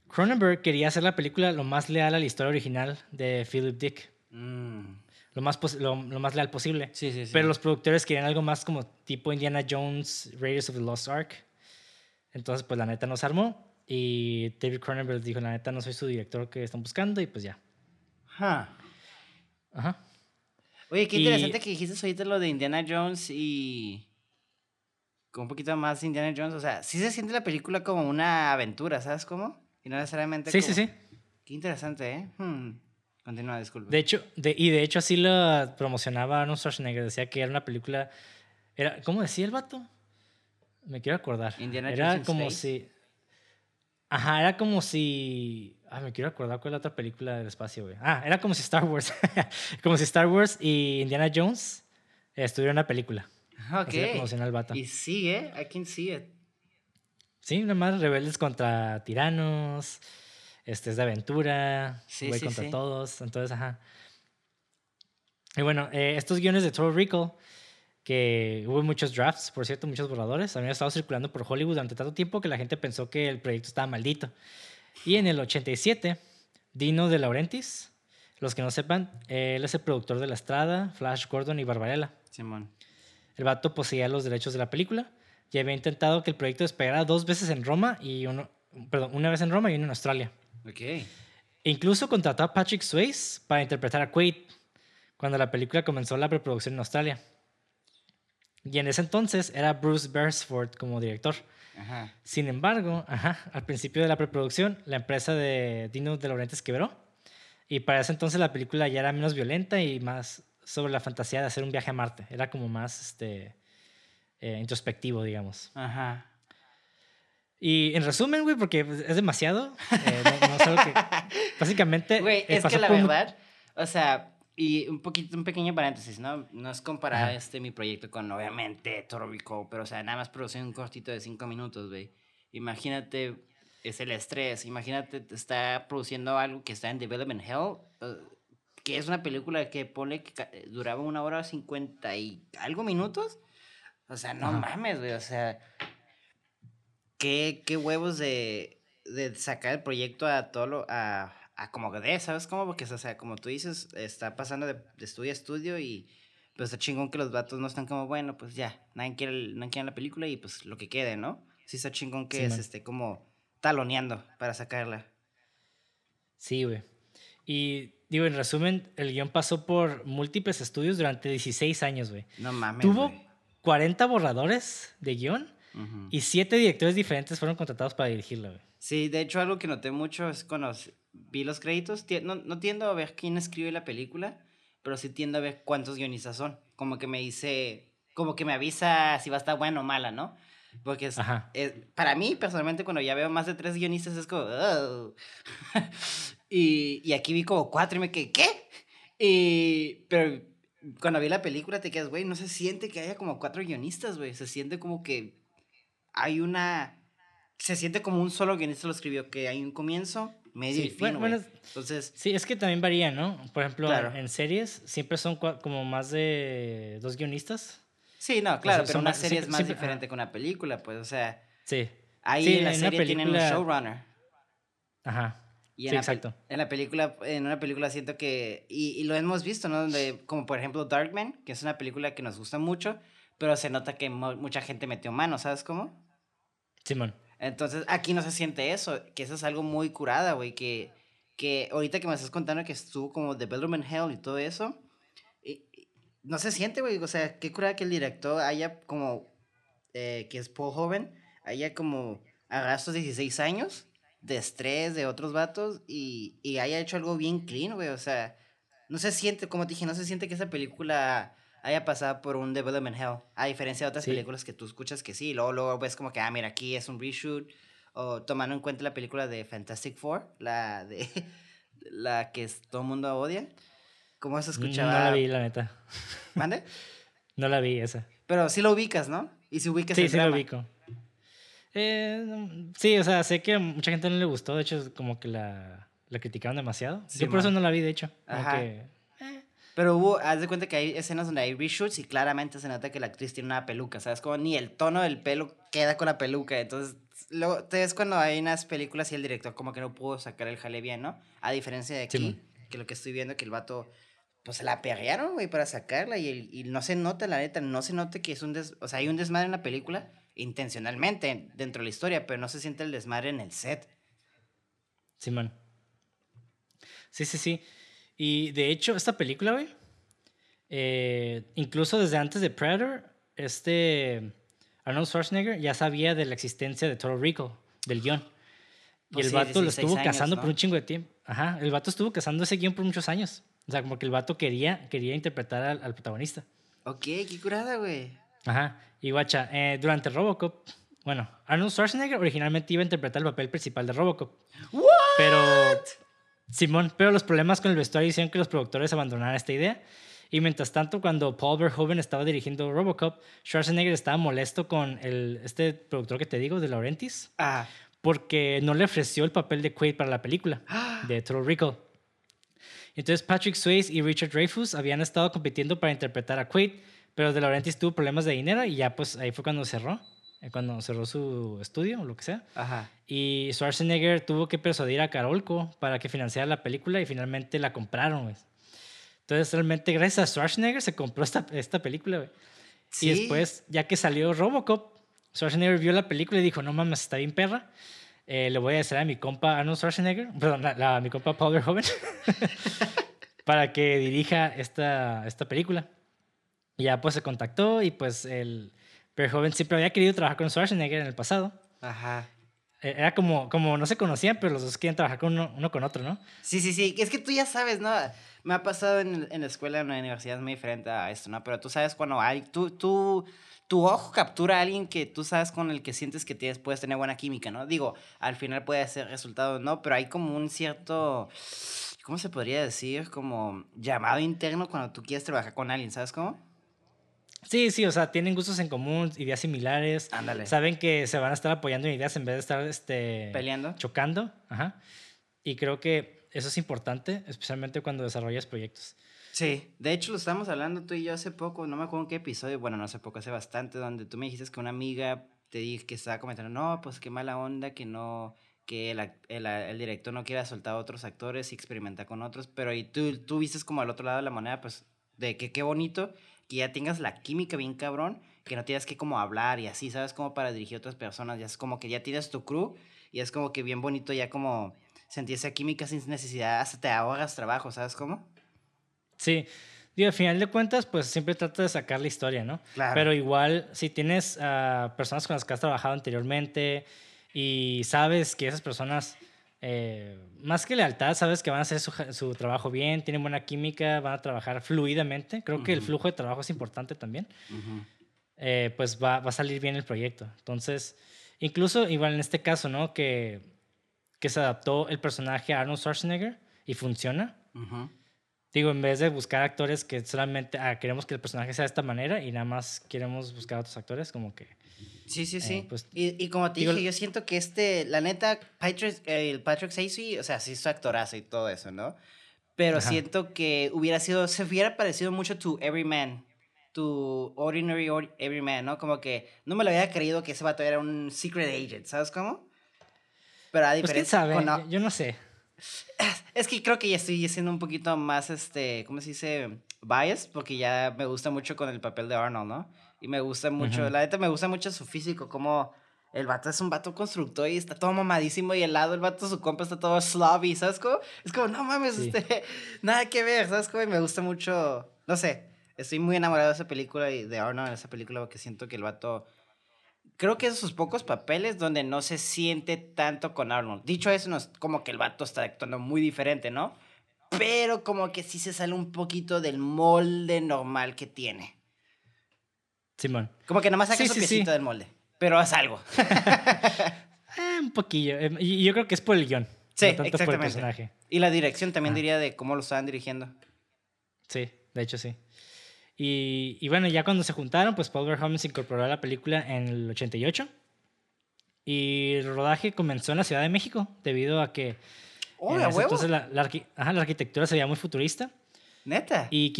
Cronenberg quería hacer la película lo más leal a la historia original de Philip Dick. Mm. Lo, más lo, más leal posible. Sí, sí, sí. Pero los productores querían algo más como tipo Indiana Jones, Raiders of the Lost Ark. Entonces, pues la neta nos armó. Y David Cronenberg dijo, la neta, no soy su director que están buscando y pues ya. Ajá. Oye, qué interesante que dijiste ahorita lo de Indiana Jones y... Con un poquito más de Indiana Jones. O sea, sí se siente la película como una aventura, ¿sabes cómo? Y no necesariamente Sí, sí, sí. Qué interesante, ¿eh? Hmm. Continúa, disculpe. De hecho, de, y de hecho así lo promocionaba Arnold Schwarzenegger. Decía que era una película... Era, ¿Cómo decía el vato? Me quiero acordar. Indiana era como si... Ajá, era como si. Ah, me quiero acordar cuál es la otra película del espacio, güey. Ah, era como si Star Wars. <laughs> como si Star Wars y Indiana Jones estuvieran en una película. Ok. Y sigue, I can see it. Sí, nada más rebeldes contra tiranos. Este es de aventura. Sí, sí, contra todos. Entonces, ajá. Y bueno, eh, estos guiones de Total Recall que hubo muchos drafts, por cierto, muchos borradores. Habían estado circulando por Hollywood durante tanto tiempo que la gente pensó que el proyecto estaba maldito. Y en el 87, Dino de Laurentiis, los que no sepan, él es el productor de La Estrada, Flash Gordon y Barbarella. Simón. El vato poseía los derechos de la película y había intentado que el proyecto despegara dos veces en Roma y uno, perdón, una vez en Roma y una en Australia. Ok. E incluso contrató a Patrick Swayze para interpretar a Quaid cuando la película comenzó la preproducción en Australia. Y en ese entonces era Bruce Beresford como director. Sin embargo, al principio de la preproducción, la empresa de Dino de Laurentiis quebró. Y para ese entonces la película ya era menos violenta y más sobre la fantasía de hacer un viaje a Marte. Era como más, este, eh, introspectivo, digamos. Ajá. Y en resumen, güey, porque pues, es demasiado. eh, no, no sé lo que- <laughs> Básicamente. Güey, eh, es pasó que la verdad, o sea, y un poquito, un pequeño paréntesis, ¿no? No es comparar este mi proyecto con, obviamente, Toro Rico, pero, o sea, nada más producir un cortito de cinco minutos, güey. Imagínate, es el estrés, imagínate, te está produciendo algo que está en Development Hell, eh, que es una película que pone que ca- duraba una hora cincuenta y algo minutos. O sea, no Ajá. mames, güey, o sea, qué, qué huevos de, de sacar el proyecto a todo lo, a, a como de, ¿sabes cómo? Porque, o sea, como tú dices, está pasando de, de estudio a estudio y pues está chingón que los vatos no están como, bueno, pues ya, nadie quiere, el- nadie quiere la película y pues lo que quede, ¿no? Sí está chingón que Sí, se esté como taloneando para sacarla. Sí, güey. Y digo, en resumen, el guion pasó por múltiples estudios durante 16 años, güey. No mames, Tuvo güey. 40 borradores de guion Ujú. y 7 directores diferentes fueron contratados para dirigirlo, güey. Sí, de hecho algo que noté mucho es cuando vi los créditos, no, no tiendo a ver quién escribe la película, pero sí tiendo a ver cuántos guionistas son. Como que me dice, como que me avisa si va a estar buena o mala, ¿no? Porque es- es- para mí, personalmente, cuando ya veo más de tres guionistas es como... "Oh". <laughs> y, y aquí vi como cuatro y me quedé, ¿qué? Y, pero cuando vi la película te quedas, güey, no se siente que haya como cuatro guionistas, güey. Se siente como que hay una... Se siente como un solo guionista lo escribió, que hay un comienzo, medio Sí, y fin, bueno, bueno, Entonces, Sí, es que también varía, ¿no? Por ejemplo, Claro. en series siempre son como más de dos guionistas. sí, no, claro, sea, pero una serie es siempre- más siempre- diferente que una película, pues, o sea, Sí. ahí Sí, en la en serie tienen un película- showrunner. Ajá. Y en Sí, la exacto. En la película, en una película siento que, y, y lo hemos visto, ¿no? Donde, como por ejemplo Darkman, que es una película que nos gusta mucho, pero se nota que mucha gente metió mano, ¿sabes cómo? Simón. Entonces, aquí no se siente eso, que eso es algo muy curada, güey, que, que ahorita que me estás contando que estuvo como Development Hell y todo eso, no se siente, güey, o sea, qué curada que el director haya como, eh, que es Paul Hoven, haya como agarrado estos 16 años de estrés de otros vatos y, y haya hecho algo bien clean, güey, o sea, no se siente, como te dije, no se siente que esa película haya pasado por un development hell, a diferencia de otras Sí. películas que tú escuchas que sí, luego, luego ves como que, ah, mira, aquí es un reshoot, o tomando en cuenta la película de Fantastic Four, la de, <laughs> la que todo el mundo odia, ¿cómo se escuchaba? No la vi, la neta. ¿Mande? <laughs> No la vi esa. Pero sí lo ubicas, ¿no? Y si ubicas Sí, el sí lo drama. ubico. Eh, sí, o sea, sé que a mucha gente no le gustó. De hecho, como que la, la criticaron demasiado. Sí, Yo por eso no la vi, de hecho. Ajá. que- Pero hubo, haz de cuenta que hay escenas donde hay reshoots y claramente se nota que la actriz tiene una peluca, ¿sabes? Como ni el tono del pelo queda con la peluca. Entonces, luego te ves cuando hay unas películas y el director como que no pudo sacar el jale bien, ¿no? A diferencia de aquí, Simón. que lo que estoy viendo que el vato, pues se la perrearon, güey, para sacarla y, el- y no se nota, la neta, no se nota que es un des... O sea, hay un desmadre en la película intencionalmente dentro de la historia, pero no se siente el desmadre en el set. Simón. Sí, sí, sí. Y de hecho, esta película, güey, eh, incluso desde antes de Predator, este Arnold Schwarzenegger ya sabía de la existencia de Total Recall, del guion. Y Pues el sí, vato lo 16 estuvo años, cazando ¿no? por un chingo de tiempo. Ajá, el vato estuvo cazando ese guion por muchos años. O sea, como que el vato quería, quería interpretar al, al protagonista. Ok, qué curada, güey. Ajá. Y guacha, eh, durante Robocop, bueno, Arnold Schwarzenegger originalmente iba a interpretar el papel principal de Robocop. Pero, Simón, pero los problemas con el vestuario hicieron que los productores abandonaran esta idea. Y mientras tanto, cuando Paul Verhoeven estaba dirigiendo Robocop, Schwarzenegger estaba molesto con el, este productor que te digo, de Laurentis, Ah. porque no le ofreció el papel de Quaid para la película <gasps> de Total Recall. Entonces Patrick Swayze y Richard Dreyfuss habían estado compitiendo para interpretar a Quaid, pero De Laurentiis tuvo problemas de dinero y ya pues ahí fue cuando cerró, cuando cerró su estudio o lo que sea. Ajá. Y Schwarzenegger tuvo que persuadir a Carolco para que financiara la película y finalmente la compraron, güey. Entonces realmente gracias a Schwarzenegger se compró esta, esta película, güey. Sí. Y después, ya que salió Robocop, Schwarzenegger vio la película y dijo, no mames, está bien perra. Eh, le voy a decir a mi compa Arnold Schwarzenegger, <laughs> perdón, la- la- a mi compa Paul Verhoeven, <laughs> para que dirija esta, esta película. Y ya pues se contactó y pues el Verhoeven siempre había querido trabajar con Schwarzenegger en el pasado. Ajá. eh, era como, como no se conocían, pero los dos quieren trabajar con uno, uno con otro, ¿no? Sí, sí, sí. Es que tú ya sabes, ¿no? Me ha pasado en, en la escuela, en la universidad, es muy diferente a esto, ¿no? Pero tú sabes cuando hay. Tú, tú, tu ojo captura a alguien que tú sabes con el que sientes que tienes, puedes tener buena química, ¿no? Digo, al final puede ser resultado, ¿no? Pero hay como un cierto. ¿Cómo se podría decir? Como llamado interno cuando tú quieres trabajar con alguien, ¿sabes cómo? Sí, sí, o sea, tienen gustos en común, ideas similares. Ándale. Saben que se van a estar apoyando en ideas en vez de estar este, Peleando. chocando. Ajá. Y creo que eso es importante, especialmente cuando desarrollas proyectos. Sí, de hecho lo estábamos hablando tú y yo hace poco, no me acuerdo en qué episodio, bueno, no hace poco, hace bastante, donde tú me dijiste que una amiga te dije que estaba comentando, no, pues qué mala onda que no, que el, el, el director no quiera soltar a otros actores y experimentar con otros, pero y tú, tú viste como al otro lado de la moneda, pues, de que qué bonito que ya tengas la química bien cabrón, que no tienes que como hablar y así, ¿sabes? Como para dirigir a otras personas, ya es como que ya tienes tu crew y es como que bien bonito ya como sentir esa química sin necesidad, hasta te ahorras trabajo, ¿sabes cómo? Sí, digo, al final de cuentas, pues siempre trata de sacar la historia, ¿no? Claro. Pero igual, si tienes a personas con las que has trabajado anteriormente y sabes que esas personas, eh, más que lealtad, sabes que van a hacer su, su trabajo bien, tienen buena química, van a trabajar fluidamente. Creo que el flujo de trabajo es importante también. Ujú. eh, pues va, va a salir bien el proyecto. Entonces, incluso igual en este caso, ¿no? Que, que se adaptó el personaje a Arnold Schwarzenegger y funciona. Ujú. Digo, en vez de buscar actores que solamente ah, queremos que el personaje sea de esta manera y nada más queremos buscar otros actores, como que... Sí, sí, sí. pues, y, y como te digo- dije, yo siento que este, la neta, Patrick, eh, el Patrick Swayze, o sea, sí es su actorazo y todo eso, ¿no? Pero Ajá. siento que hubiera sido, se hubiera parecido mucho tu Everyman, tu Ordinary or- Everyman, ¿no? Como que no me lo había creído que ese vato era un secret agent, ¿sabes cómo? Pero a Pues quién diferencia sabe, con- yo, yo no sé. <laughs> es que creo que ya estoy siendo un poquito más, este, ¿cómo se dice? Bias, porque ya me gusta mucho con el papel de Arnold, ¿no? Y me gusta mucho, Ujú. la neta me gusta mucho su físico, como el vato es un vato constructor y está todo mamadísimo y al lado el vato, su compa está todo slobby, ¿sabes cómo? Es como, no mames, Sí. este, <laughs> nada que ver, ¿sabes cómo? Y me gusta mucho, no sé, estoy muy enamorado de esa película y de Arnold en esa película porque siento que el vato... Creo que es de sus pocos papeles donde no se siente tanto con Arnold. Dicho eso, no es como que el vato está actuando muy diferente, ¿no? Pero como que sí se sale un poquito del molde normal que tiene. Simón. Como que nomás saca Sí, su sí, piecito sí. del molde. Pero es algo. Eh, <laughs> un poquillo. eh, y yo creo que es por el guion. Sí, no tanto por el personaje. Y la dirección también Ah. diría de cómo lo estaban dirigiendo. Sí, de hecho sí. Y, y bueno, ya cuando se juntaron, pues Paul Verhoeven se incorporó a la película en el 88. Y el rodaje comenzó en la Ciudad de México, debido a que ¡Oh, en a ese huevo! entonces la, la arqui- ajá, la arquitectura se veía muy futurista. Neta. Y,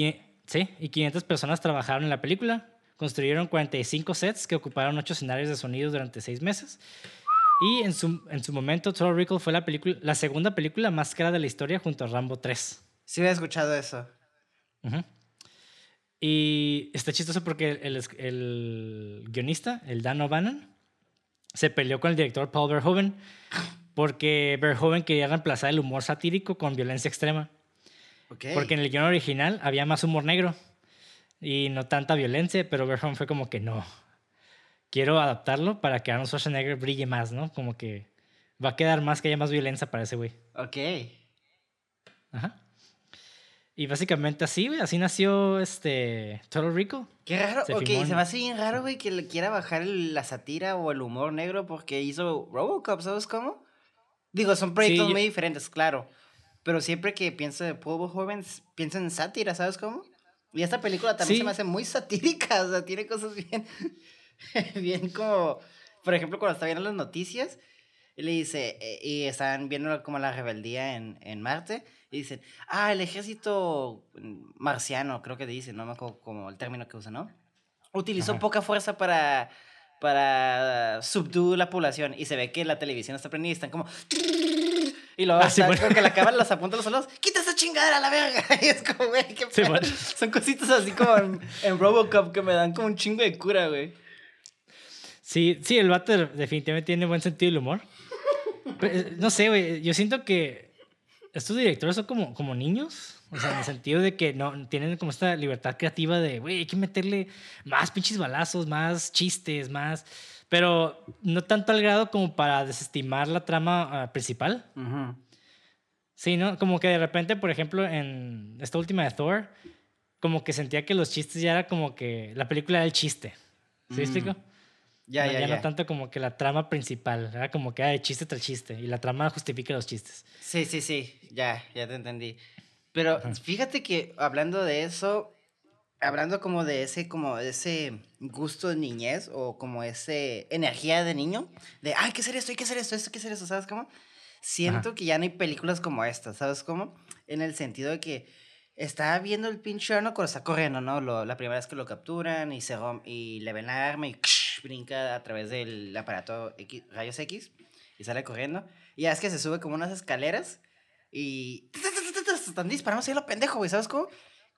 sí, y 500 personas trabajaron en la película. Construyeron 45 sets que ocuparon 8 escenarios de sonido durante 6 meses. Y en su, en su momento, Total Recall fue la, película, la segunda película más cara de la historia junto a Rambo 3. Sí había escuchado eso. Y está chistoso porque el, el- el guionista, el Dan O'Bannon, se peleó con el director Paul Verhoeven porque Verhoeven quería reemplazar el humor satírico con violencia extrema. Porque en el guion original había más humor negro y no tanta violencia, pero Verhoeven fue como que no. Quiero adaptarlo para que Arnold Schwarzenegger brille más, ¿no? Como que va a quedar más que haya más violencia para ese güey. Ok. Ajá. Y básicamente así, güey, así nació este Total Recall. Qué raro. Se ok, en- se me hace bien raro, güey, que le quiera bajar el- la sátira o el humor negro porque hizo Robocop, ¿sabes cómo? Digo, son proyectos muy diferentes, claro. Pero siempre que pienso de Paul Joven, pienso en sátira, ¿sabes cómo? Y esta película también Sí. se me hace muy satírica, o sea, tiene cosas bien, <laughs> bien como, por ejemplo, cuando está viendo las noticias, y le dice, eh, y están viendo como la rebeldía en, en Marte, y dicen, ah, el ejército marciano, creo que dicen, no me acuerdo como el término que usa, ¿no? Utilizó Ajá. poca fuerza para, para subduir la población, y se ve que la televisión está prendida y están como... Y luego Ah, sí, bueno. creo que la cámara los apunta a los soldados, quita esa chingadera a la verga. <laughs> Y es como, güey, qué Sí, bueno. Son cositas así como en, en Robocop que me dan como un chingo de cura, güey. Sí, sí, el vato definitivamente tiene buen sentido del humor. Pero, eh, no sé, güey, yo siento que estos directores son como, como niños. O sea, en el sentido de que no tienen como esta libertad creativa de, güey, hay que meterle más pinches balazos, más chistes, más, pero no tanto al grado como para desestimar la trama ah, principal. Ujú. Sí, ¿no? Como que de repente, por ejemplo, en esta última de Thor, como que sentía que los chistes ya era como que la película era el chiste. ¿Sí Mm. explico? Ya, no, ya, ya. no tanto como que la trama principal, era como que hay chiste tras chiste y la trama justifica los chistes. Sí, sí, sí, ya, ya te entendí. Pero fíjate que hablando de eso, hablando como de ese, como de ese gusto de niñez o como ese energía de niño, de, "Ah, hay que hacer esto, hay que hacer esto, esto, que hacer esto, ¿sabes cómo? Siento Ajá. que ya no hay películas como esta, ¿sabes cómo? En el sentido de que estaba viendo el pinche Arnold cuando está corriendo, ¿no? Lo- la primera vez que lo capturan y, se rom- y le ven la arma y brinca a través del aparato X, rayos X y sale corriendo. Y ya es que se sube como unas escaleras y están disparando así a lo pendejo, güey, ¿sabes cómo?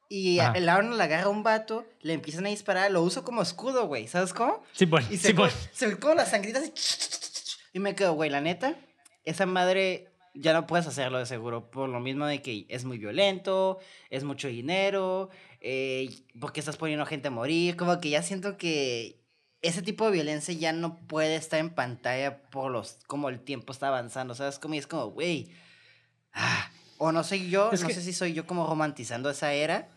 Y Ajá. el Arnold agarra a un vato, le empiezan a disparar, lo uso como escudo, güey, ¿sabes cómo? Sí, bueno, Y sí, se, co- se ve como las sangritas así, y me quedo, güey, la neta, esa madre ya no puedes hacerlo de seguro, por lo mismo de que es muy violento, es mucho dinero, eh, porque estás poniendo gente a morir, como que ya siento que ese tipo de violencia ya no puede estar en pantalla por los, como el tiempo está avanzando, ¿sabes? Como, y es como, güey, ah, o no soy yo, Es no que- sé si soy yo como romantizando esa era,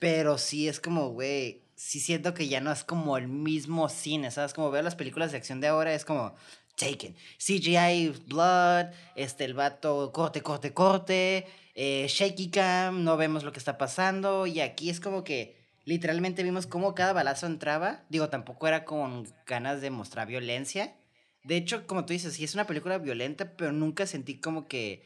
pero sí es como, güey, sí siento que ya no es como el mismo cine, ¿sabes? Como veo las películas de acción de ahora, es como Taken, CGI, Blood, este, el vato, corte, corte, corte, eh, shaky cam, no vemos lo que está pasando, y aquí es como que literalmente vimos cómo cada balazo entraba, digo, tampoco era con ganas de mostrar violencia. De hecho, como tú dices, sí es una película violenta, pero nunca sentí como que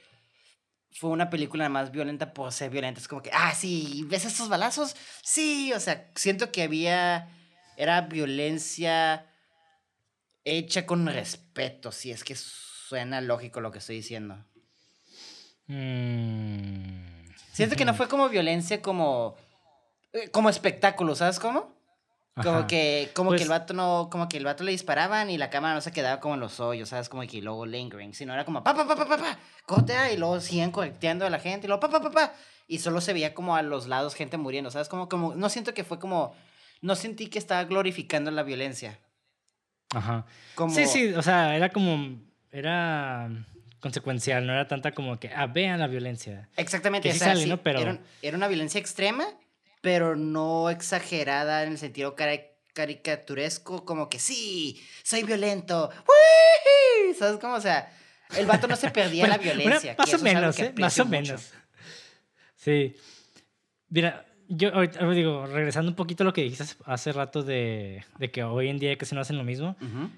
fue una película más violenta por ser violenta. Es como que, ah, sí, ¿ves estos balazos? Sí, o sea, siento que había, era violencia hecha con respeto, si es que suena lógico lo que estoy diciendo. Mm. Siento que no fue como violencia como, eh, como espectáculo, ¿sabes cómo? Como que, como que el Pues- vato no, como que el vato le disparaban y la cámara no se quedaba como en los hoyos, ¿sabes? Como que luego lingering, sino era como pa pa pa pa pa pa, cortea y luego siguen correteando a la gente y luego pa pa pa pa y solo se veía como a los lados gente muriendo, ¿sabes? Como, como, no siento que fue como, no sentí que estaba glorificando la violencia. Ajá. Como, Sí, sí, o sea, era como, era consecuencial, no era tanta como que, ah, vean la violencia. Exactamente, Que o sí sea, sale, sí, ¿no? Pero- era, era una violencia extrema, pero no exagerada en el sentido cara- caricaturesco, como que sí, soy violento, ¡Wii! ¿sabes cómo? O sea, el vato no se perdía la Bueno, bueno, violencia. que más o menos, ¿eh? Más o mucho. menos. Sí. Mira, yo ahorita digo, regresando un poquito a lo que dijiste hace- rato de, de que hoy en día casi no hacen lo mismo. Ujú.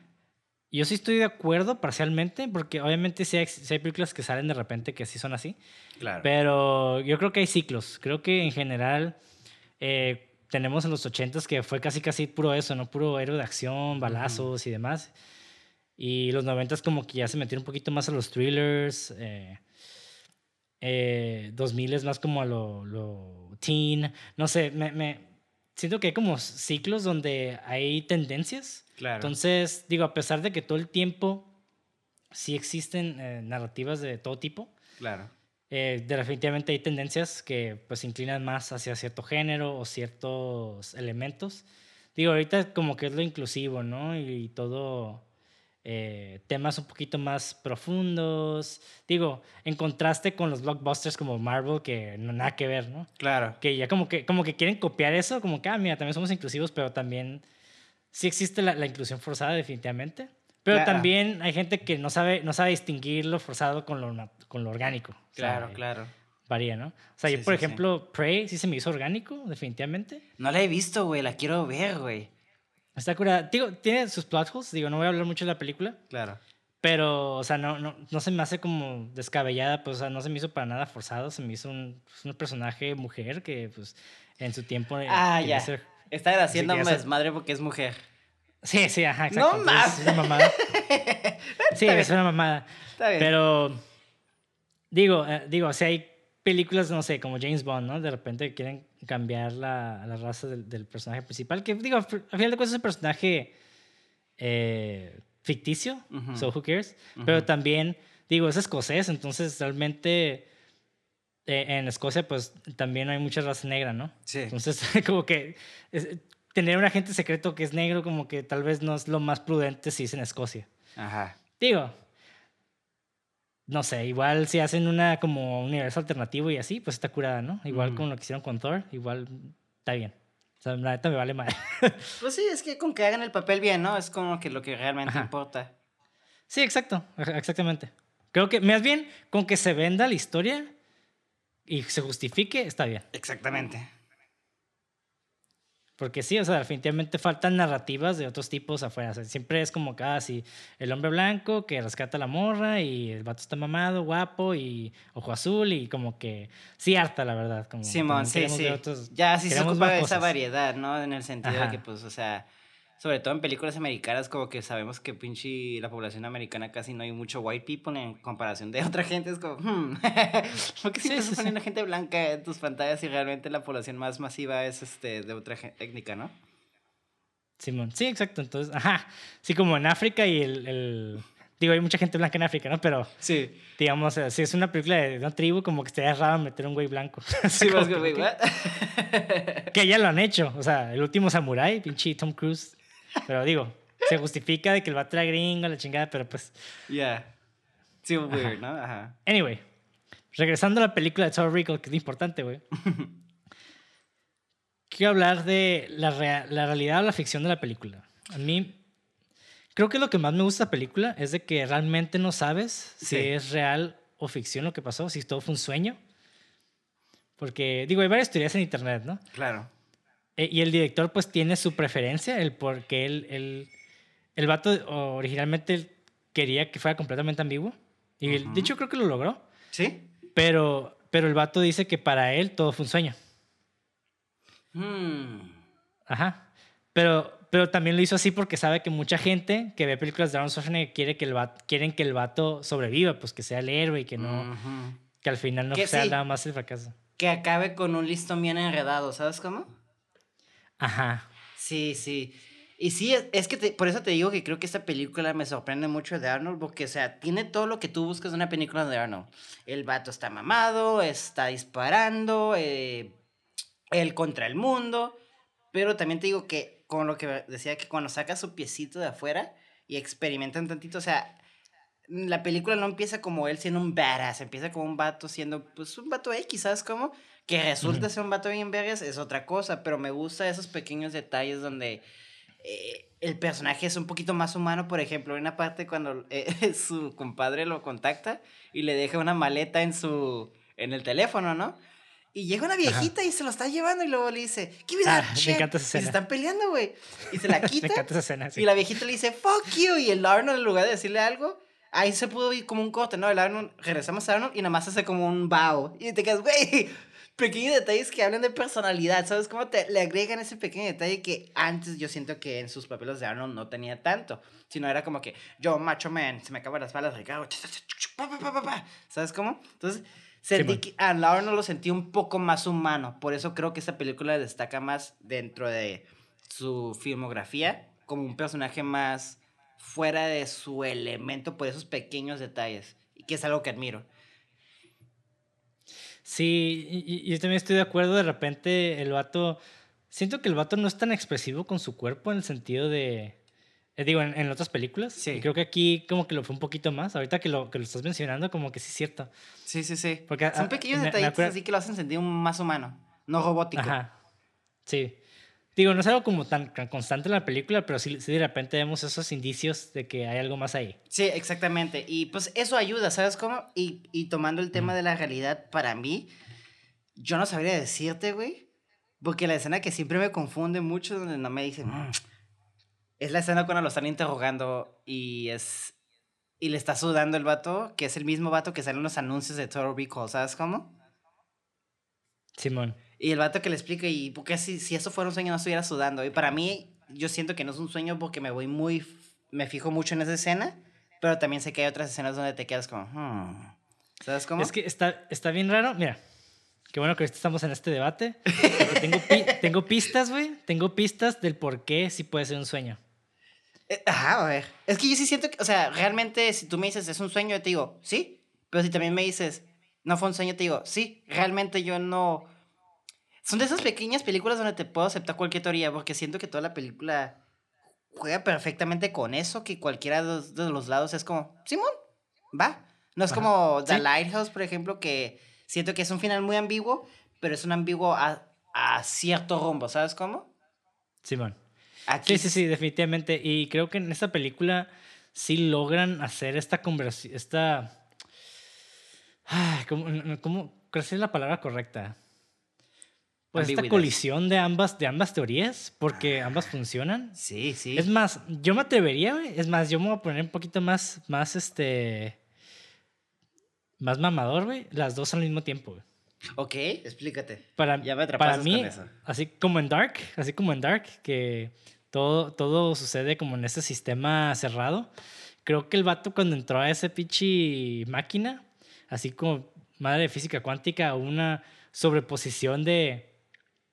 Yo sí estoy de acuerdo parcialmente, porque obviamente sí hay, sí hay películas que salen de repente que sí son así. Claro. Pero yo creo que hay ciclos. Creo que en general eh, tenemos en los 80s que fue casi casi puro eso, ¿no? Puro héroe de acción, balazos y demás. Y los 90s como que ya se metieron un poquito más a los thrillers. Eh, eh, 2000 es más como a lo, lo teen. No sé, me, me- siento que hay como ciclos donde hay tendencias. claro. Entonces, digo, a pesar de que todo el tiempo sí existen eh, narrativas de todo tipo, claro. Eh, definitivamente hay tendencias que pues se inclinan más hacia cierto género o ciertos elementos. Digo, ahorita como que es lo inclusivo, ¿no? Y, todo eh, temas un poquito más profundos. Digo, en contraste con los blockbusters como Marvel, que no nada que ver, ¿no? Claro. Que ya como que, como que quieren copiar eso, como que, ah, mira, también somos inclusivos, pero también sí existe la, la inclusión forzada, definitivamente. Pero Claro. también hay gente que no sabe, no sabe distinguir lo forzado con lo, con lo orgánico. O sea, Claro, claro. Varía, ¿no? O sea, Sí, yo, por sí, sí. ejemplo, Prey sí se me hizo orgánico, definitivamente. No la he visto, güey, la quiero ver, güey. Está curada. Digo, tiene sus plot holes, digo, no voy a hablar mucho de la película, Claro. pero, o sea, no, no, no se me hace como descabellada, pues, o sea, no se me hizo para nada forzado, se me hizo un, pues, un personaje mujer que, pues, en su tiempo... eh, Ah, ya. ser- Está haciendo se- desmadre porque es mujer. Sí, sí, ajá, No exacto. Entonces, Es una mamada. <laughs> Sí, es una mamada. Está bien. Pero, digo, eh, digo, sea, hay películas, no sé, como James Bond, ¿no? De repente quieren cambiar la, la raza del, del personaje principal, que, digo, al final de cuentas es un personaje eh, ficticio, Ujú. so who cares, pero Ujú. también, digo, es escocés, entonces realmente eh, en Escocia, pues también hay mucha raza negra, ¿no? Sí. Entonces, <laughs> como que es- tener un agente secreto que es negro como que tal vez no es lo más prudente si es en Escocia. Ajá. Digo, no sé, igual si hacen una como universo alternativo y así, pues está curada, ¿no? Igual Ujú. como lo que hicieron con Thor, igual está bien. O sea, la neta me vale mal. <laughs> Pues sí, es que con que hagan el papel bien, ¿no? Es como que lo que realmente Ajá. importa. sí, exacto, exactamente. Creo que más bien con que se venda la historia y se justifique, está bien. Exactamente. Porque sí, o sea, definitivamente faltan narrativas de otros tipos afuera. O sea, siempre es como casi el hombre blanco que rescata a la morra y el vato está mamado, guapo y ojo azul y como que sí harta, la verdad. Como Simón, también sí, sí. otros- ya sí se ocupa esa variedad, ¿no? En el sentido de que, pues, o sea, sobre todo en películas americanas, como que sabemos que pinche la población americana casi no hay mucho white people en comparación de <laughs> otra gente. Es como, hmm, <laughs> ¿por qué Sí, siempre sí, estás poniendo sí. gente blanca en tus pantallas y realmente la población más masiva es este de otra étnica, ¿no? Simón, sí, exacto. Entonces, ajá. Sí, como en África y el, el- Digo, hay mucha gente blanca en África, ¿no? Pero, Sí. digamos, eh, si es una película de una tribu, como que estaría raro meter un güey blanco. <laughs> Sí, más que, que- güey, que- ya lo han hecho. O sea, el último Samurai, pinche Tom Cruise. Pero digo, se justifica de que el vato era gringo, la chingada, pero pues. Ya. Sí, weird, ¿no? Ajá. Anyway, regresando a la película de Total Recall, que es importante, güey. <laughs> Quiero hablar de la, rea- la realidad o la ficción de la película. A mí, creo que lo que más me gusta de la película es de que realmente no sabes si Sí. es real o ficción lo que pasó, si todo fue un sueño. Porque, digo, hay varias teorías en internet, ¿no? Claro. E- Y el director pues tiene su preferencia, el porque él, él- el vato originalmente quería que fuera completamente ambiguo. Y él- Ujú. de hecho creo que lo logró, ¿Sí? pero, pero el vato dice que para él todo fue un sueño. Hmm. Ajá. Pero, pero también lo hizo así porque sabe que mucha gente que ve películas de Arnold Schwarzenegger quiere que el vato, quieren que el vato sobreviva, pues que sea el héroe y que no, que al final no Que sea sí. nada más el fracaso. Que acabe con un listón bien enredado, ¿sabes cómo? Ajá. Sí, sí. Y sí, es, que te- por eso te digo que creo que esta película me sorprende mucho de Arnold, porque, o sea, tiene todo lo que tú buscas de una película de Arnold. El vato está mamado, está disparando, eh, él contra el mundo, pero también te digo que, con lo que decía, que cuando saca su piecito de afuera y experimentan tantito, o sea, la película no empieza como él siendo un badass, empieza como un vato siendo, pues, un vato X, ¿sabes cómo? Que resulta Ujú. ser un vato bien vergas es otra cosa, pero me gusta esos pequeños detalles donde eh, el personaje es un poquito más humano, por ejemplo, en una parte cuando eh, <laughs> su compadre lo contacta y le deja una maleta en su, en el teléfono, ¿no? Y llega una viejita y se lo está llevando y luego le dice, ¿qué Ah, that me shit?" encanta esa Y se escena. están peleando, güey. Y se la <laughs> Me quita encanta esa escena. sí. y la viejita le dice, fuck you. Y el Arnold, en lugar de decirle algo, ahí se pudo ir como un corte, ¿no? El Arnold, regresamos a Arnold y nada más hace como un bow. Y te quedas, güey, pequeños detalles que hablan de personalidad, ¿sabes? Cómo te, le agregan ese pequeño detalle que antes yo siento que en sus papeles de Arnold no tenía tanto. Sino era como que, yo, macho man, se me acaban las balas. ¿sabes cómo? Entonces, sentí man. que al Arnold lo sentí un poco más humano. Por eso creo que esta película destaca más dentro de su filmografía como un personaje más fuera de su elemento por esos pequeños detalles. Y que es algo que admiro. Sí, y, y- yo también estoy de acuerdo. De repente, el vato. Siento que el vato no es tan expresivo con su cuerpo en el sentido de. eh, digo, en, en otras películas. Sí. Y creo que aquí, como que lo fue un poquito más. Ahorita que lo, que lo estás mencionando, como que sí es cierto. Sí, sí, sí. Porque, Son ah, pequeños detallitos así que lo hacen sentir más humano, no robótico. Ajá. Sí. Digo, no es algo como tan, tan constante en la película, pero sí, sí de repente vemos esos indicios de que hay algo más ahí. Sí, exactamente. Y pues eso ayuda, ¿sabes cómo? Y, y tomando el tema de la realidad, para mí, yo no sabría decirte, güey. Porque la escena que siempre me confunde mucho, donde no me dicen, "Mm", es la escena cuando lo están interrogando y es. Y le está sudando el vato, que es el mismo vato que sale en los anuncios de Total Recall, ¿sabes cómo? Simón. Y el vato que le explica, y por qué si, si eso fuera un sueño no estuviera sudando. Y para mí, yo siento que no es un sueño porque me voy muy. Me fijo mucho en esa escena, pero también sé que hay otras escenas donde te quedas como. "Hmm". ¿Sabes cómo? Es que está, está bien raro. Mira, qué bueno que estamos en este debate. porque tengo, pi- <laughs> tengo pistas, güey. Tengo pistas del por qué sí puede ser un sueño. Eh, Ajá, a ver. Es que yo sí siento que, o sea, realmente si tú me dices es un sueño, yo te digo, sí. Pero si también me dices, no fue un sueño, te digo, sí. Realmente yo no. Son de esas pequeñas películas donde te puedo aceptar cualquier teoría, porque siento que toda la película juega perfectamente con eso, que cualquiera de los, de los lados es como, Simón, va. No es Ajá. como The Sí. Lighthouse, por ejemplo, que siento que es un final muy ambiguo, pero es un ambiguo a, a cierto rumbo, ¿sabes cómo? Simón. Aquí Sí, sí, sí, definitivamente. Y creo que en esta película sí logran hacer esta conversación, esta... Ay, ¿Cómo, cómo, cuál es la palabra correcta? Pues esta colisión de ambas, de ambas teorías, porque ambas funcionan. Sí, sí. Es más, yo me atrevería, güey. Es más, yo me voy a poner un poquito más, más, este... Más mamador, güey. Las dos al mismo tiempo, güey. Ok, explícate. Para, Ya me para mí, con eso. así como en Dark, así como en Dark, que todo, todo sucede como en ese sistema cerrado. Creo que el vato cuando entró a ese pinche máquina, así como madre de física cuántica, una sobreposición de,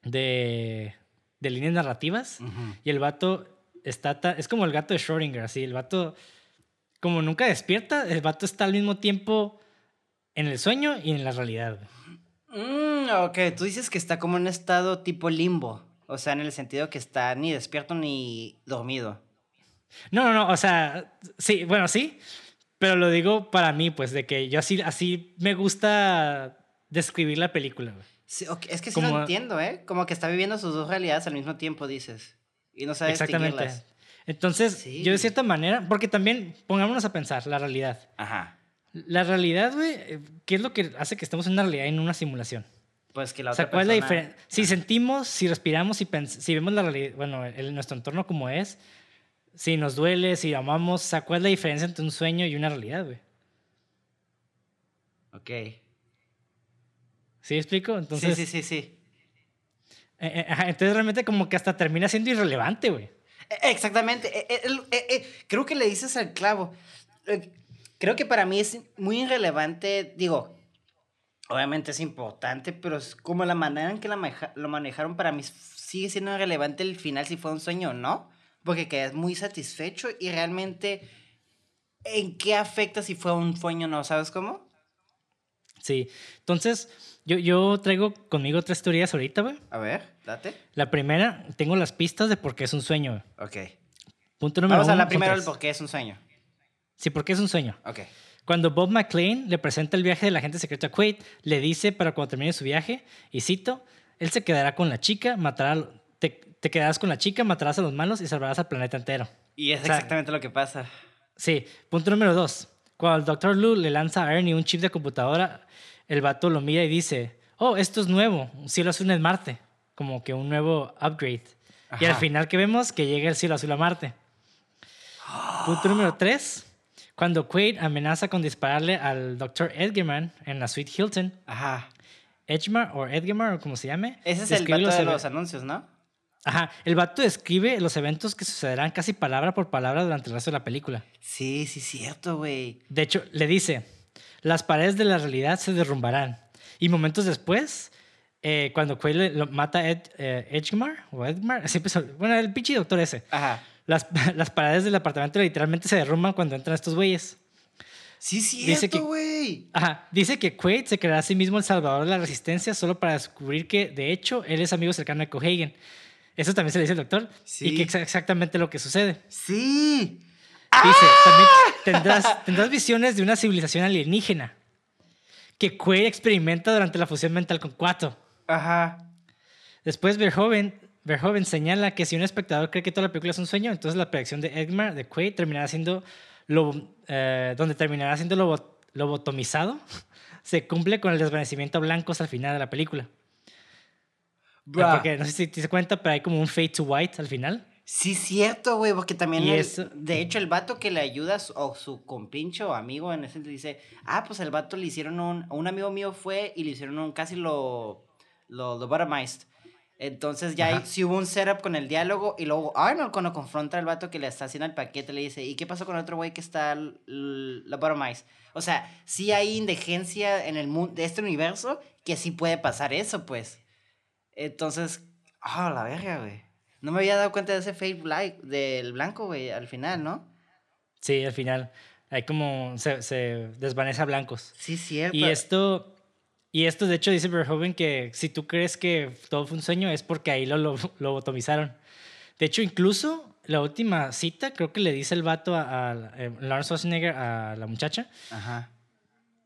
de, de líneas narrativas, y el vato está, ta- es como el gato de Schrödinger, así, el vato, como nunca despierta, el vato está al mismo tiempo en el sueño y en la realidad. Mm, ok, tú dices que está como en un estado tipo limbo. O sea, en el sentido que está ni despierto ni dormido. No, no, no, o sea, sí, bueno, sí, pero lo digo para mí, pues, de que yo así, así me gusta describir la película, güey. Sí, Es que sí Como- lo entiendo, ¿eh? Como que está viviendo sus dos realidades al mismo tiempo, dices. Y no sabe Exactamente. distinguirlas. Entonces, Sí. yo de cierta manera, porque también, pongámonos a pensar, la realidad. Ajá. La realidad, güey, eh, ¿qué es lo que hace que estemos en una realidad y en una simulación? Pues que la O sea, otra ¿cuál es la? Si sentimos, si respiramos, si, si vemos la realidad, bueno, el- nuestro entorno como es, si nos duele, si amamos, o sea, ¿cuál es la diferencia entre un sueño y una realidad, güey? Ok. ¿Sí explico? Entonces, sí, sí, sí, sí. Eh, eh, entonces realmente como que hasta termina siendo irrelevante, güey. E- Exactamente. e- e- el- e- e- creo que le dices al clavo. Eh, Creo que para mí es muy irrelevante, digo, obviamente es importante, pero es como la manera en que la maneja- lo manejaron para mí sigue siendo irrelevante el final si fue un sueño o no, porque quedas muy satisfecho y realmente en qué afecta si fue un sueño o no, ¿sabes cómo? Sí. Entonces, yo, yo traigo conmigo tres teorías ahorita, güey. A ver, date. La primera, tengo las pistas de por qué es un sueño. Ok. Punto número Vamos a la primera el por qué es un sueño. Sí, ¿por qué es un sueño? Ok. Cuando Bob McLean le presenta el viaje del agente secreto a Quaid, le dice para cuando termine su viaje, y cito, él se quedará con la chica, matará, te, te quedarás con la chica, matarás a los malos y salvarás al planeta entero. Y es O sea, exactamente lo que pasa. Sí, punto número dos. Cuando el Dr. Lou le lanza a Ernie un chip de computadora, el vato lo mira y dice, oh, esto es nuevo, un cielo azul en Marte, como que un nuevo upgrade. Y al final que vemos que llega el cielo azul a Marte. Punto número tres. Cuando Quaid amenaza con dispararle al Dr. Edgerman en la suite Hilton, Ajá. Edgemar o Edgemar o como se llame. Ese es el vato los de los anuncios, ¿no? Ajá, el vato describe los eventos que sucederán casi palabra por palabra durante el resto de la película. Sí, sí, cierto, güey. De hecho, le dice, las paredes de la realidad se derrumbarán. Y momentos después, eh, cuando Quaid le- lo mata a Ed, eh, Edgemar, o siempre se- bueno, el pinche doctor ese, Ajá. las, <laughs> las paredes del apartamento literalmente se derrumban cuando entran estos güeyes. Sí, Dice que- güey. Ajá, dice que Quaid se creará a sí mismo el salvador de la resistencia solo para descubrir que, de hecho, él es amigo cercano de Cohagen. Eso también se le dice al doctor. Sí. Y que es exactamente lo que sucede. Sí. Dice, también ¡Ah! tendrás, tendrás visiones de una civilización alienígena que Quaid experimenta durante la fusión mental con Quato. Ajá. Después Verhoeven, Verhoeven señala que si un espectador cree que toda la película es un sueño, entonces la predicción de Edmar de Quaid terminará siendo lo, eh, donde terminará siendo lobo- lobotomizado, <laughs> se cumple con el desvanecimiento a blancos al final de la película. Porque no sé si te das cuenta, pero hay como un fade to white al final. Sí, cierto, güey, porque también, el- eso- de hecho, el vato que le ayuda, o su compincho o amigo en ese dice, ah, pues el vato le hicieron un, un amigo mío fue y le hicieron un, casi lo, lo lobotomized. Entonces ya ahí sí hubo un setup con el diálogo y luego Arnold cuando confronta al vato que le está haciendo el paquete le dice, ¿y qué pasó con el otro güey que está l- l- lobotomized? O sea, sí hay indigencia en el mundo de este universo que sí puede pasar eso, pues. Entonces, ah, la verga, güey. No me había dado cuenta de ese fade black, del blanco, güey, al final, ¿no? Sí, al final. Hay como. Se, se desvanece a blancos. Sí, cierto. Y esto. Y esto, de hecho, dice Verhoeven que si tú crees que todo fue un sueño es porque ahí lo, lo, lo botomizaron. De hecho, incluso la última cita, creo que le dice el vato a, a, eh, Lawrence Schwarzenegger a la muchacha, Ajá.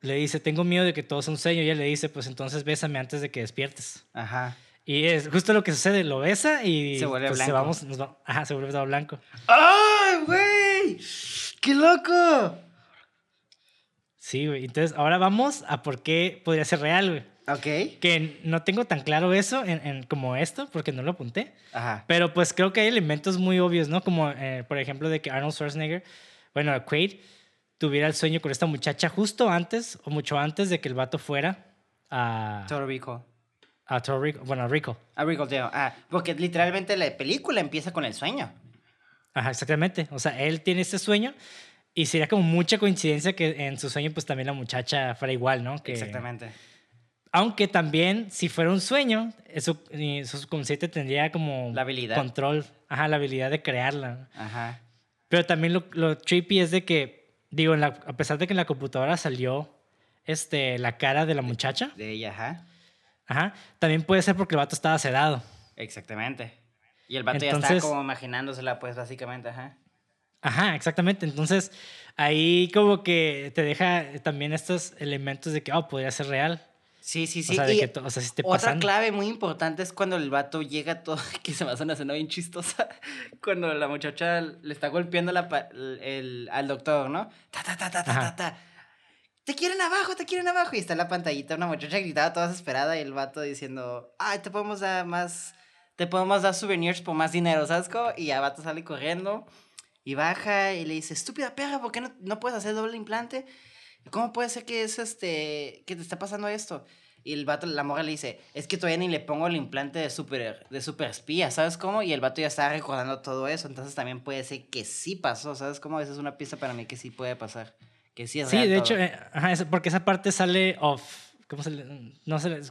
le dice, tengo miedo de que todo sea un sueño. Y ella le dice, pues entonces bésame antes de que despiertes. Ajá. Y es justo lo que sucede, lo besa y Se vuelve pues, blanco. vamos, nos va- ajá, se vuelve todo blanco. ¡Ay, güey! ¡Qué loco! Sí, güey. Entonces, ahora vamos a por qué podría ser real, güey. Ok. Que no tengo tan claro eso en, en- como esto, porque no lo apunté. Ajá. Pero pues creo que hay elementos muy obvios, ¿no? Como, eh, por ejemplo, de que Arnold Schwarzenegger, bueno, Quaid, tuviera el sueño con esta muchacha justo antes o mucho antes de que el vato fuera a, Toro Rico. A Toro Rico. Bueno, a Rico. A Ricoteo. Ah, porque literalmente la película empieza con el sueño. Ajá, exactamente. O sea, él tiene este sueño y sería como mucha coincidencia que en su sueño pues también la muchacha fuera igual, ¿no? Que, Exactamente. Aunque también, si fuera un sueño, eso, y su subconsciente tendría como... La habilidad. Control. Ajá, la habilidad de crearla. Ajá. Pero también lo, lo trippy es de que, digo, en la- a pesar de que en la computadora salió este, la cara de la muchacha, De ella, ajá. Ajá, también puede ser porque el vato estaba sedado. Exactamente. Y el vato ya está como imaginándosela, pues, básicamente, ajá. Ajá, exactamente. Entonces, ahí como que te deja también estos elementos de que, oh, podría ser real. Sí, sí, sí. O sea, de que, o sea, otra clave muy importante es cuando el vato llega todo, <laughs> que se me hace una escena bien chistosa, <laughs> cuando la muchacha le está golpeando la el, el- al doctor, ¿no? Ta, ta, ta, ta, ta, ta. Te quieren abajo, te quieren abajo. Y está en la pantallita una muchacha gritada toda desesperada y el vato diciendo, ay, te podemos dar más, te podemos dar souvenirs por más dinero, ¿sabes? Y ya el vato sale corriendo y baja y le dice, estúpida perra, ¿por qué no, no puedes hacer doble implante? ¿Cómo puede ser que es este, que te está pasando esto? Y el vato, la morra le dice, es que todavía ni le pongo el implante de super, de super espía, ¿sabes cómo? Y el vato ya estaba recordando todo eso, entonces también puede ser que sí pasó, ¿sabes cómo? Esa es una pista para mí que sí puede pasar, que sí es Sí, real de todo. hecho, eh, ajá, porque esa parte sale off, ¿cómo se le- No se le-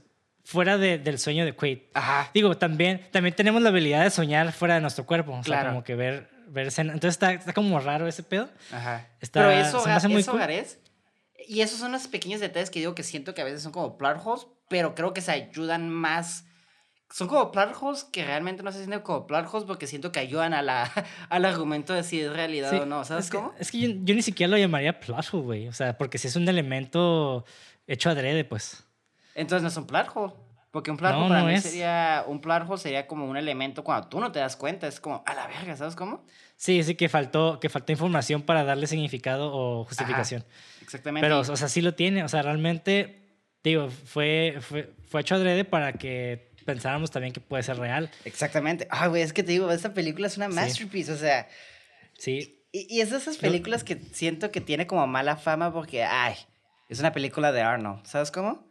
fuera de- del sueño de Quaid. Ajá, Digo, también, también tenemos la habilidad de soñar fuera de nuestro cuerpo. O sea, Claro. como que ver, ver escena. Entonces está, está como raro ese pedo. ajá. Está- Pero eso, se me hace muy eso cool. Gareth, y esos son los pequeños detalles que digo que siento que a veces son como plot holes, pero creo que se ayudan más... Son como plot holes que realmente no se sienten como plot holes porque siento que ayudan a la, <laughs> al argumento de si es realidad Sí, o no, ¿sabes es que, cómo? Es que yo, yo ni siquiera lo llamaría plot hole, güey. O sea, porque si es un elemento hecho adrede, pues. Entonces no es un plot hole. Porque un plot No, para no mí es. sería. Un plot hole sería como un elemento cuando tú no te das cuenta. Es como, a la verga, ¿sabes cómo? Sí, sí que faltó, que faltó información para darle significado o justificación. Exactamente. Pero, o sea, sí lo tiene. O sea, realmente, digo, fue, fue, fue hecho adrede para que pensáramos también que puede ser real. Exactamente. Ay, güey, es que te digo, esta película es una Sí. masterpiece. O sea, Sí, y, y es de esas películas que siento que tiene como mala fama porque, ay, es una película de Arnold. ¿Sabes cómo?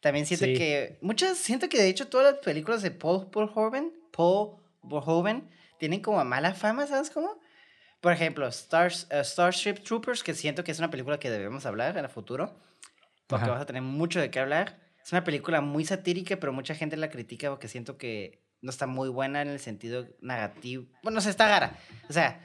También siento Sí. que. Muchas. Siento que de hecho todas las películas de Paul Verhoeven, Paul Verhoeven, tienen como mala fama, ¿sabes cómo? Por ejemplo, Stars, eh, Starship Troopers, que siento que es una película que debemos hablar en el futuro. Porque Ajá. vamos a tener mucho de qué hablar. Es una película muy satírica, pero mucha gente la critica porque siento que no está muy buena en el sentido narrativo. Bueno, no sé, está rara. O sea,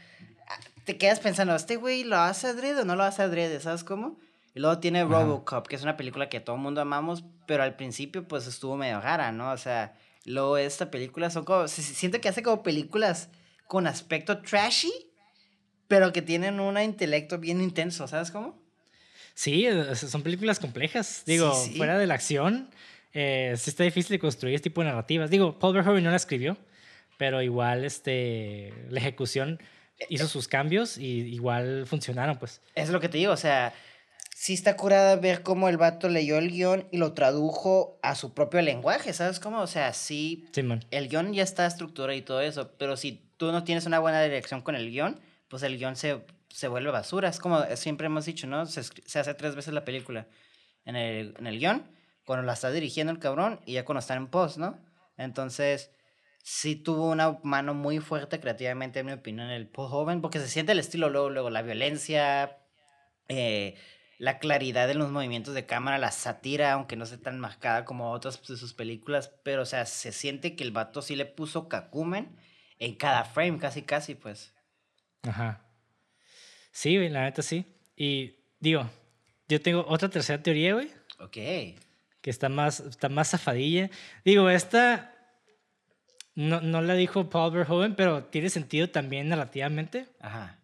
te quedas pensando, ¿este güey lo hace adrede o no lo hace adrede? ¿Sabes cómo? Y luego tiene Ajá. Robocop, que es una película que todo el mundo amamos, pero al principio pues estuvo medio rara, ¿no? O sea, luego esta película son como, siento que hace como películas con aspecto trashy, pero que tienen un intelecto bien intenso, ¿sabes cómo? Sí, eh, son películas complejas. Digo, Sí, sí. fuera de la acción, eh, sí está difícil de construir este tipo de narrativas. Digo, Paul Verhoeven no la escribió, pero igual este, <laughs> la ejecución hizo sus cambios y igual funcionaron, pues. Es lo que te digo, o sea, sí está curada ver cómo el vato leyó el guion y lo tradujo a su propio lenguaje, ¿sabes cómo? O sea, sí, Simón. el guion ya está estructurado y todo eso, pero si tú no tienes una buena dirección con el guion, pues el guion se, se vuelve basura. Es como siempre hemos dicho, ¿no? Se, hace tres veces la película. En el, en el guion, cuando la está dirigiendo el cabrón y ya cuando está en post, ¿no? Entonces, sí tuvo una mano muy fuerte creativamente, en mi opinión, el Paul Joven, porque se siente el estilo luego, luego la violencia, eh, la claridad en los movimientos de cámara, la sátira, aunque no sea tan marcada como otras de sus películas, pero o sea, se siente que el vato sí le puso cacumen en cada frame, casi, casi, pues. Ajá. Sí, güey, la neta sí. Y digo, yo tengo otra tercera teoría, güey, Ok. que está más, está más zafadilla. Digo, esta no, no la dijo Paul Verhoeven, pero tiene sentido también narrativamente. Ajá.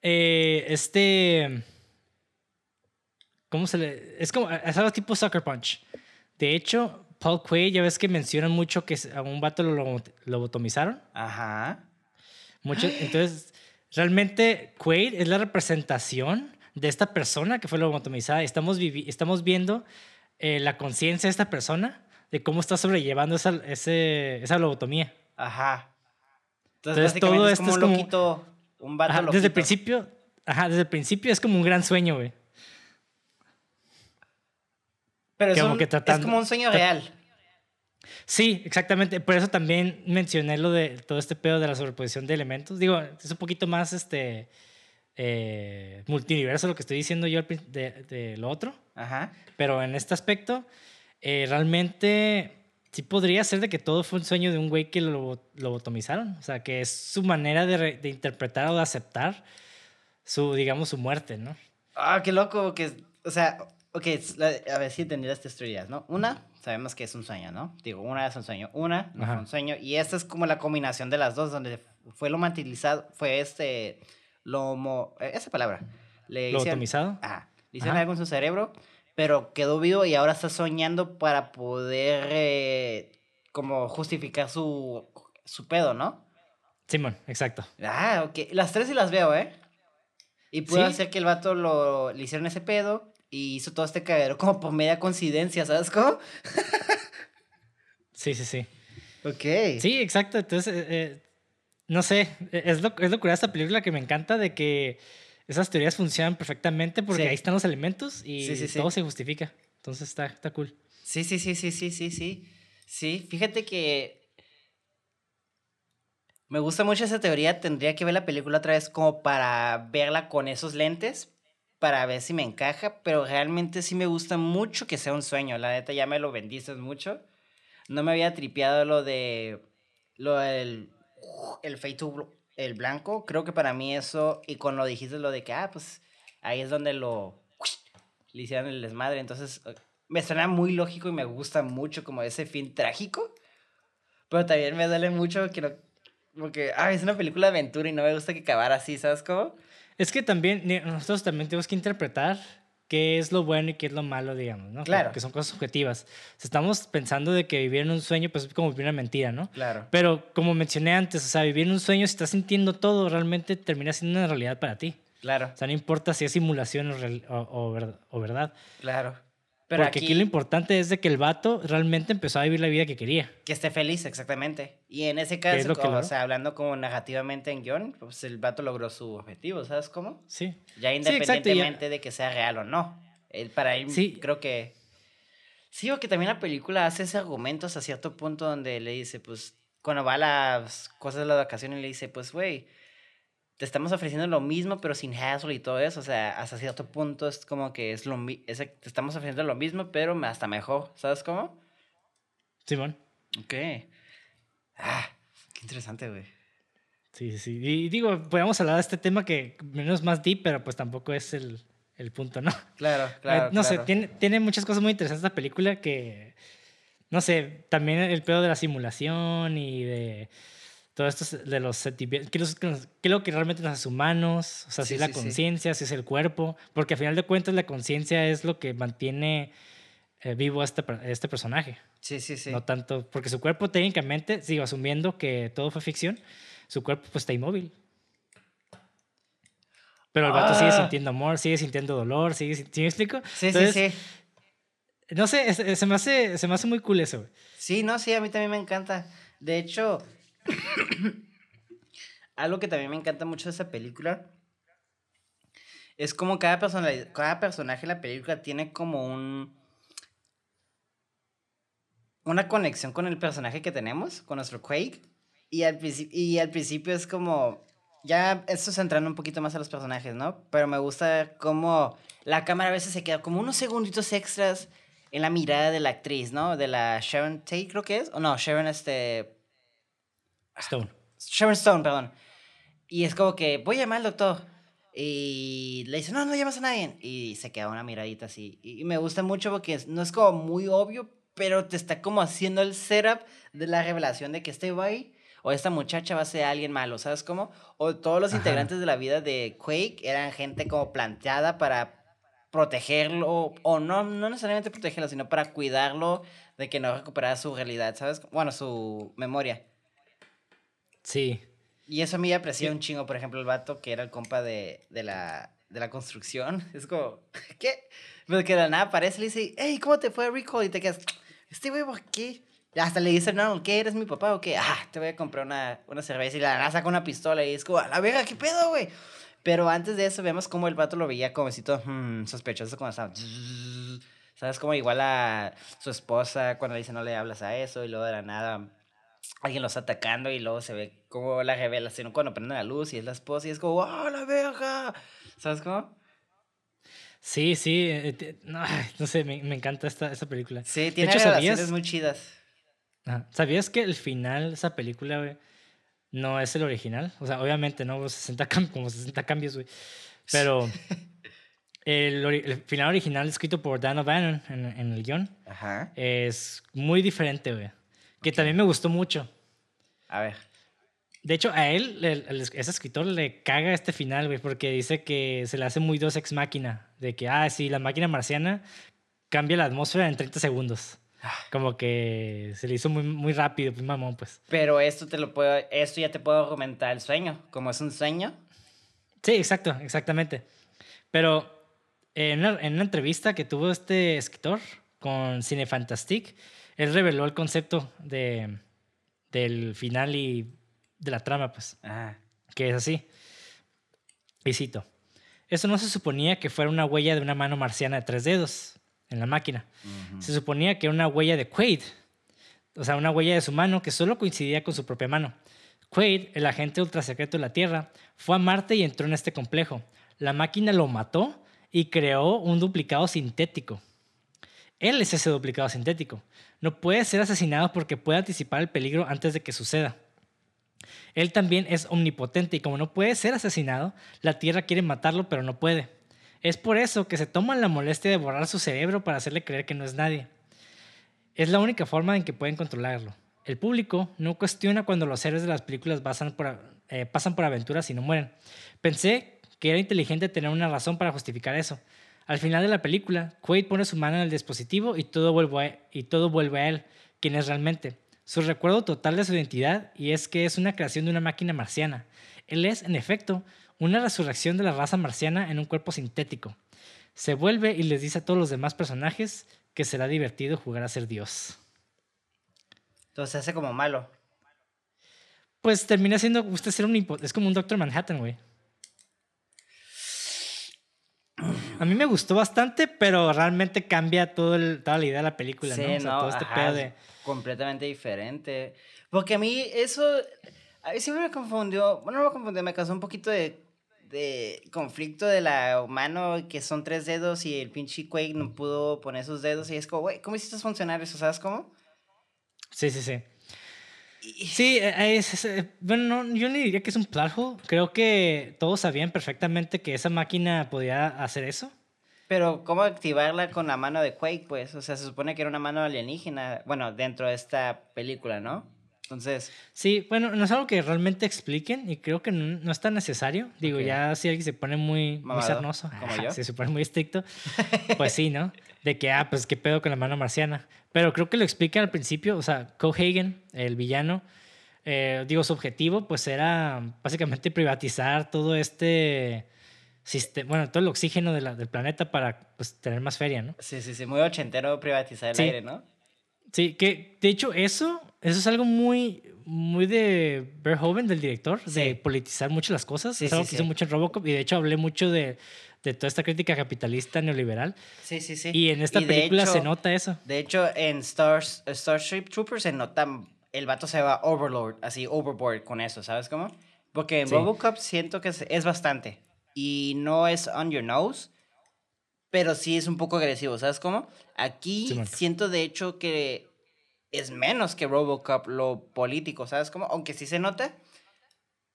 Eh, este. ¿Cómo se le.? Es como. Es algo tipo Sucker Punch. De hecho, Paul Quaid, ya ves que mencionan mucho que a un vato lo lobotomizaron. Ajá. Mucho, entonces, realmente Quaid es la representación de esta persona que fue lobotomizada. Estamos, estamos viendo eh, la conciencia de esta persona, de cómo está sobrellevando esa, ese, esa lobotomía. Ajá. Entonces, todo esto es como un loquito, un vato Desde el principio, ajá, desde el principio es como un gran sueño, güey. Pero es, como, que es como un sueño real. Sí, exactamente. Por eso también mencioné lo de todo este pedo de la sobreposición de elementos. Digo, es un poquito más este eh, multiverso lo que estoy diciendo yo de, lo otro. Ajá. Pero en este aspecto, eh, realmente sí podría ser de que todo fue un sueño de un güey que lo lobotomizaron. O sea, que es su manera de, de interpretar o de aceptar su, digamos, su muerte, ¿no? Ah, qué loco, que, o sea, Ok, a ver si entendí las tres teorías, ¿no? Una, sabemos que es un sueño, ¿no? Digo, una es un sueño, una no fue un sueño, y esta es como la combinación de las dos, donde fue lo mantilizado, fue este, lo, eh, esa palabra. Le ¿Lo atomizado? Ajá, le hicieron algo en su cerebro, pero quedó vivo y ahora está soñando para poder, eh, como justificar su, su pedo, ¿no? Simón, exacto. Ah, ok, las tres sí las veo, ¿eh? Y puede hacer que el vato lo, le hicieron ese pedo y hizo todo este cagadero como por media coincidencia, ¿sabes cómo? sí, sí, sí. Ok. Sí, exacto. Entonces, eh, eh, no sé, e, es lo, es lo curioso de esta película que me encanta de que esas teorías funcionan perfectamente porque ahí están los elementos y todo se justifica. Entonces está, está cool. Sí, sí, sí, sí, sí, sí, sí. Sí, fíjate que me gusta mucho esa teoría. Tendría que ver la película otra vez como para verla con esos lentes para ver si me encaja, pero realmente sí me gusta mucho que sea un sueño. La neta ya me lo bendices mucho. No me había tripeado lo de lo del el feito el blanco. Creo que para mí eso y con lo dijiste lo de que ah, pues ahí es donde lo le hicieron el desmadre, entonces eh, me suena muy lógico y me gusta mucho como ese fin trágico. Pero también me duele mucho que no porque ah, es una película de aventura y no me gusta que acabara así, ¿sabes cómo? Es que también nosotros también tenemos que interpretar qué es lo bueno y qué es lo malo, digamos, ¿no? Claro. Que son cosas objetivas. estamos pensando de que vivir en un sueño, pues es como vivir una mentira, ¿no? Claro. Pero como mencioné antes, o sea, vivir en un sueño, si estás sintiendo todo, realmente termina siendo una realidad para ti. Claro. O sea, no importa si es simulación o, o verdad. Claro. Porque aquí, lo importante es de que el vato realmente empezó a vivir la vida que quería. Que esté feliz, exactamente. Y en ese caso, o sea, hablando como negativamente en guion, pues el vato logró su objetivo, ¿sabes cómo? Sí. Ya independientemente de que sea real o no. Él, para él, sí. creo que... Sí, o que también la película hace ese argumento hasta cierto punto donde le dice, pues, cuando va a las cosas de la vacación y le dice, pues, güey, te estamos ofreciendo lo mismo, pero sin hassle y todo eso. O sea, hasta cierto punto es como que es lo es, te estamos ofreciendo lo mismo, pero hasta mejor. ¿Sabes cómo? Simón. Ok. Ah, qué interesante, güey. Sí, sí, sí. Y digo, podemos hablar de este tema que menos más deep, pero pues tampoco es el, el punto, ¿no? Claro, claro. no sé, tiene, tiene muchas cosas muy interesantes esta película que, no sé, también el pedo de la simulación y de todo esto de los sentimientos, ¿qué, es lo que realmente nos hace humanos? O sea, si es la conciencia, si es el cuerpo, porque al final de cuentas la conciencia es lo que mantiene eh, vivo a este, este personaje. Sí, sí, sí. No tanto, porque su cuerpo técnicamente, sigo asumiendo que todo fue ficción, su cuerpo pues está inmóvil. Pero el vato sigue ah. sintiendo amor, sigue sintiendo dolor, sigue, ¿sí me explico? Sí, sí, sí. No sé, se me, hace, se me hace muy cool eso. Sí, no, sí, a mí también me encanta. De hecho, <coughs> Algo que también me encanta mucho de esa película es como cada, cada personaje en la película tiene como un una conexión con el personaje que tenemos, con nuestro Quake. Y al, y al principio es como, ya esto centrando un poquito más a los personajes, ¿no? Pero me gusta cómo la cámara a veces se queda como unos segunditos extras en la mirada de la actriz, ¿no? De la Sharon Tate, creo que es. O no, Sharon, este, Stone. Sharon Stone, perdón. Y es como que voy a llamar al doctor. Y le dice, no, no llamas a nadie. Y se queda una miradita así. Y me gusta mucho porque no es como muy obvio, pero te está como haciendo el setup de la revelación de que este güey o esta muchacha va a ser alguien malo, ¿sabes cómo? O todos los integrantes de la vida de Quake eran gente como planteada para protegerlo, o no, no necesariamente protegerlo, sino para cuidarlo de que no recuperara su realidad, ¿sabes? Bueno, su memoria. Sí. Y eso a mí me aprecia un chingo, por ejemplo, el vato que era el compa de, de, la, de la construcción. <laughs> Es como, ¿qué? Pero que de la nada aparece y le dice, hey, ¿cómo te fue Rico? Y te quedas, este ¿por qué? hasta le dice, no, ¿qué? ¿Eres mi papá o qué? Ah, te voy a comprar una, una cerveza y la nada saca una pistola y es como, a la verga, ¿qué pedo, güey? Pero antes de eso vemos cómo el vato lo veía como así todo hmm, sospechoso cuando estaba... ¿Sabes? Como igual a su esposa cuando le dice no le hablas a eso y luego de la nada alguien lo está atacando y luego se ve como la revelación cuando prende la luz y es la esposa y es como, ¡oh, la verga! ¿Sabes cómo? Sí, sí, eh, no, sé, me, me, encanta esta, esta película. Sí, tiene de revelaciones muy chidas. ¿Sabías que el final de esa película, güey, no es el original? O sea, obviamente, ¿no? 60 como 60 cambios, güey. Pero <laughs> el, final original escrito por Dan O'Bannon en, en, el guion Ajá. es muy diferente, güey. Que también me gustó mucho. A ver. De hecho, a él, ese escritor, le caga este final, güey, porque dice que se le hace muy dos ex máquina. De que, ah, sí, la máquina marciana cambia la atmósfera en 30 segundos. Como que se le hizo muy, muy rápido, pues mamón, pues. Pero esto te lo puedo, esto ya te puedo argumentar el sueño, como es un sueño. Sí, exacto, exactamente. Pero en una, en una entrevista que tuvo este escritor con Cinefantastic, él reveló el concepto de, del final y de la trama, pues. Ah. Que es así. Y cito. Eso no se suponía que fuera una huella de una mano marciana de tres dedos en la máquina. Se suponía que era una huella de Quaid, o sea, una huella de su mano que solo coincidía con su propia mano. Quaid, el agente ultrasecreto de la Tierra, fue a Marte y entró en este complejo. La máquina lo mató y creó un duplicado sintético. Él es ese duplicado sintético. No puede ser asesinado porque puede anticipar el peligro antes de que suceda. Él también es omnipotente y como no puede ser asesinado, la Tierra quiere matarlo pero no puede. Es por eso que se toman la molestia de borrar su cerebro para hacerle creer que no es nadie. Es la única forma en que pueden controlarlo. El público no cuestiona cuando los héroes de las películas eh, pasan por, aventuras y no mueren. Pensé que era inteligente tener una razón para justificar eso. Al final de la película, Quaid pone su mano en el dispositivo y todo vuelve a, y todo vuelve a él, quien es realmente. Su recuerdo total de su identidad y es que es una creación de una máquina marciana. Él es, en efecto, una resurrección de la raza marciana en un cuerpo sintético. Se vuelve y les dice a todos los demás personajes que será divertido jugar a ser Dios. Entonces se hace como malo. Pues termina siendo usted ser un es como un Doctor Manhattan, güey. A mí me gustó bastante, pero realmente cambia todo el, toda la idea de la película, ¿no? O sea, todo este pedo de... completamente diferente. Porque a mí eso a mí siempre me confundió, bueno, no me confundió, me causó un poquito de de conflicto de la humano que son tres dedos y el pinche Quake no pudo poner sus dedos y es como, güey, ¿cómo hiciste funcionar eso? ¿Sabes cómo? Sí, sí, sí. Sí, eh, es, eh, bueno, no, yo no diría que es un plagio. Creo que todos sabían perfectamente que esa máquina podía hacer eso. Pero, ¿cómo activarla con la mano de Quake, pues? O sea, se supone que era una mano alienígena, bueno, dentro de esta película, ¿no? Entonces. Sí, bueno, no es algo que realmente expliquen y creo que no, es tan necesario. Digo, ya si alguien se pone muy, muy sarnoso, como <laughs> yo. si se pone muy estricto, <laughs> pues sí, ¿no? De que, ah, pues qué pedo con la mano marciana. Pero creo que lo explican al principio, o sea, Cohagen, el villano, eh, digo, su objetivo, pues era básicamente privatizar todo este. Sistema, bueno, todo el oxígeno de la, del planeta para pues, tener más feria, ¿no? Sí, sí, sí, muy ochentero privatizar el aire, ¿no? Sí, que de hecho eso, eso es algo muy, muy de Verhoeven, del director, de politizar mucho las cosas. es algo que hizo mucho en Robocop y de hecho hablé mucho de, de, toda esta crítica capitalista neoliberal. Sí, sí, sí. Y en esta película se nota eso. De hecho, en Stars, Starship Troopers se nota, el vato se va overlord, así overboard con eso, ¿sabes cómo? Porque en Robocop siento que es, es bastante y no es on your nose pero sí es un poco agresivo, ¿sabes cómo? Aquí siento de hecho que es menos que Robocop lo político, ¿sabes cómo? Aunque sí se nota,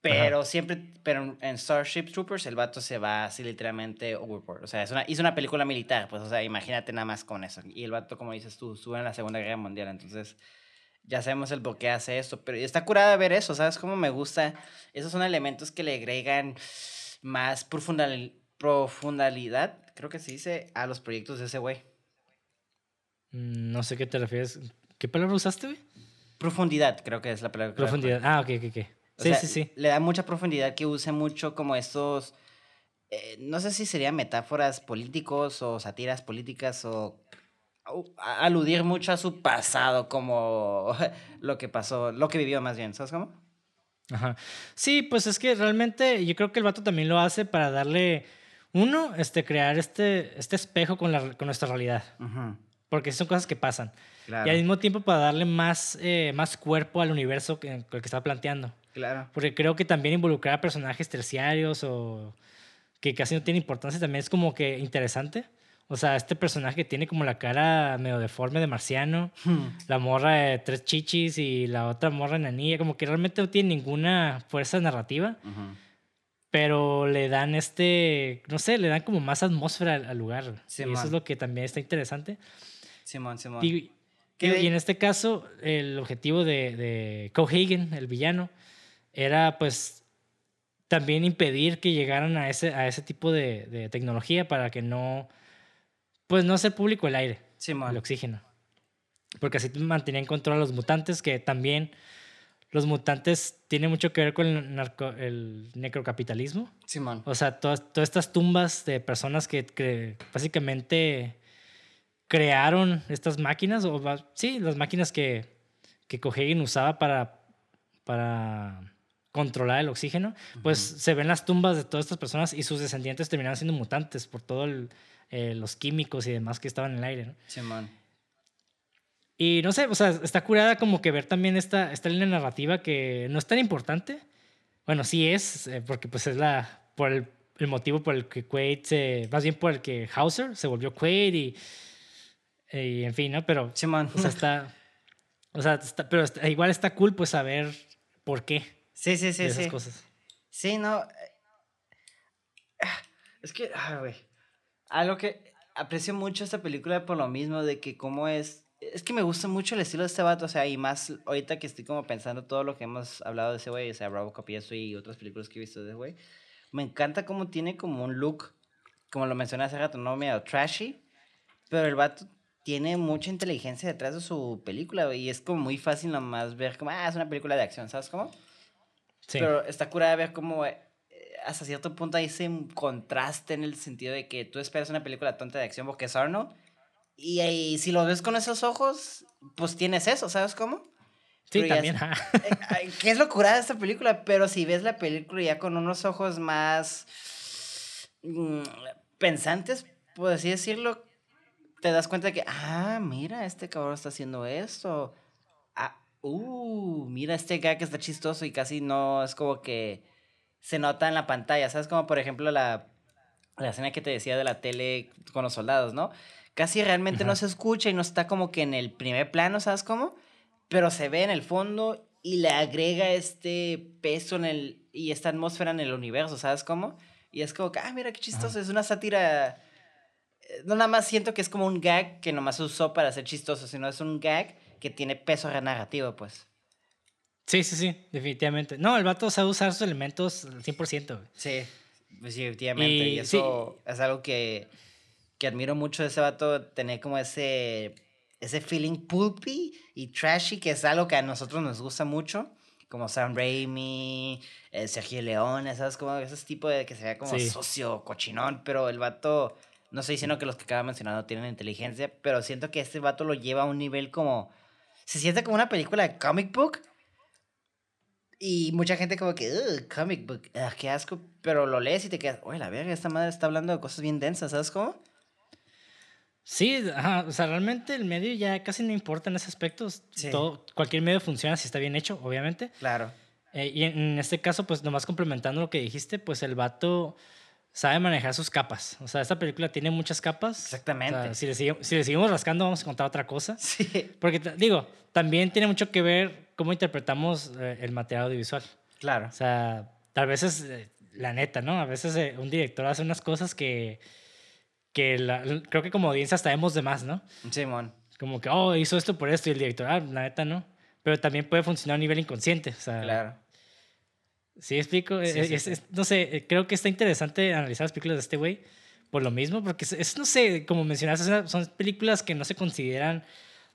Pero siempre, pero en Starship Troopers el vato se va así literalmente overboard. O sea, es una, hizo una película militar, pues, o sea, imagínate nada más con eso. Y el vato, como dices tú, estuvo en la Segunda Guerra Mundial, entonces ya sabemos el por qué hace esto. Pero está curada ver eso, ¿sabes? Cómo me gusta. Esos son elementos que le agregan más profundal, profundalidad, creo que se dice, a los proyectos de ese güey. Mm, no sé qué te refieres. ¿Qué palabra usaste, güey? Profundidad, creo que es la palabra. Profundidad. Ah, ok, ok, ok. Sí, sí, sí. Le da mucha profundidad que use mucho como estos, eh, no sé si serían metáforas políticos o sátiras políticas o aludir mucho a su pasado como <laughs> lo que pasó, lo que vivió más bien, ¿sabes cómo? Ajá. Sí, pues es que realmente yo creo que el vato también lo hace para darle, uno, este, crear este, este espejo con, la, con nuestra realidad. Porque son cosas que pasan. Y al mismo tiempo para darle más, eh, más cuerpo al universo que, que está planteando. Claro. Porque creo que también involucrar a personajes terciarios o que casi no tienen importancia también es como que interesante. O sea, este personaje que tiene como la cara medio deforme de marciano, hmm. la morra de tres chichis y la otra morra enanilla, como que realmente no tiene ninguna fuerza narrativa. Pero le dan este, no sé, le dan como más atmósfera al, lugar. y eso es lo que también está interesante. Simón, Simón. Y, y, en este caso, el objetivo de, de Cohagen, el villano, era pues también impedir que llegaran a ese, a ese tipo de, tecnología para que no, pues no hacer público el aire, el oxígeno. Porque así mantenían control a los mutantes, que también los mutantes tienen mucho que ver con el, el necrocapitalismo. Simón. O sea, todas, todas estas tumbas de personas que, básicamente crearon estas máquinas, o sí, las máquinas que, que usaba para, para controlar el oxígeno, pues se ven las tumbas de todas estas personas y sus descendientes terminaron siendo mutantes por todos eh, los químicos y demás que estaban en el aire. ¿no? Sí, man. Y no sé, o sea, está curada como que ver también esta, esta línea narrativa que no es tan importante. Bueno, sí es, eh, porque pues es la, por el, motivo por el que Quaid se, más bien por el que Hauser se volvió Quaid y, y en fin, ¿no? Pero, sí, man. o sea, está, o sea, está, pero igual está cool pues saber por qué. Sí, sí, sí, esas cosas. Sí, no. Eh, es que, ah, güey. Algo que aprecio mucho esta película por lo mismo de que cómo es. Es que me gusta mucho el estilo de este vato, o sea, y más ahorita que estoy como pensando todo lo que hemos hablado de ese güey, o sea, Robocop y eso y otras películas que he visto de ese güey. Me encanta cómo tiene como un look, como lo mencioné hace rato, no medio trashy, pero el vato tiene mucha inteligencia detrás de su película, y es como muy fácil nomás ver como, ah, es una película de acción, ¿sabes cómo? Pero está curada ver cómo eh, hasta cierto punto hay ese contraste en el sentido de que tú esperas una película tonta de acción porque es Arnold. Y, y si lo ves con esos ojos, pues tienes eso, ¿sabes cómo? Sí, también. Eh, ¿Qué es lo curada de esta película? Pero si ves la película ya con unos ojos más mm, pensantes, por así decirlo, te das cuenta de que, ah, mira, este cabrón está haciendo esto uh, mira este gag está chistoso y casi no es como que se nota en la pantalla, ¿sabes? Como por ejemplo la, la escena que te decía de la tele con los soldados, ¿no? Casi realmente no se escucha y no está como que en el primer plano, ¿sabes cómo? Pero se ve en el fondo y le agrega este peso en el, y esta atmósfera en el universo, ¿sabes cómo? Y es como que, ah, mira qué chistoso, es una sátira. Eh, no nada más siento que es como un gag que nomás usó para ser chistoso, sino es un gag que tiene peso narrativo, pues. Sí, sí, sí, definitivamente. No, el vato sabe usar sus elementos al 100%. Sí, pues definitivamente. Y, eso es algo que, que admiro mucho de ese vato, tener como ese, ese feeling pulpy y trashy, que es algo que a nosotros nos gusta mucho, como Sam Raimi, eh, Sergio Leone, ¿sabes? Como ese tipo de que se vea como socio, cochinón, pero el vato no estoy diciendo que los que acaba mencionando tienen inteligencia, pero siento que este vato lo lleva a un nivel como se siente como una película de comic book. Y mucha gente como que, comic book, qué asco. Pero lo lees y te quedas, oye, la verga, esta madre está hablando de cosas bien densas, ¿sabes cómo? Sí, o sea, realmente el medio ya casi no importa en ese aspecto. Todo, cualquier medio funciona si está bien hecho, obviamente. Claro. Eh, y en, este caso, pues nomás complementando lo que dijiste, pues el vato sabe manejar sus capas. O sea, esta película tiene muchas capas. Exactamente. si, le seguimos, si le seguimos rascando, vamos a contar otra cosa. Sí. Porque, digo, también tiene mucho que ver cómo interpretamos eh, el material audiovisual. Claro. O sea, tal vez es eh, la neta, ¿no? A veces eh, un director hace unas cosas que, que la- creo que como audiencia hasta vemos de más, ¿no? Simón. Como que, oh, hizo esto por esto y el director, ah, la neta no. Pero también puede funcionar a nivel inconsciente. O sea, Claro. ¿Sí explico? Sí, Eh, sí, es- sí. es- no sé, eh, creo que está interesante analizar las películas de este güey por lo mismo, porque es, es, no sé, como mencionaste, son películas que no se consideran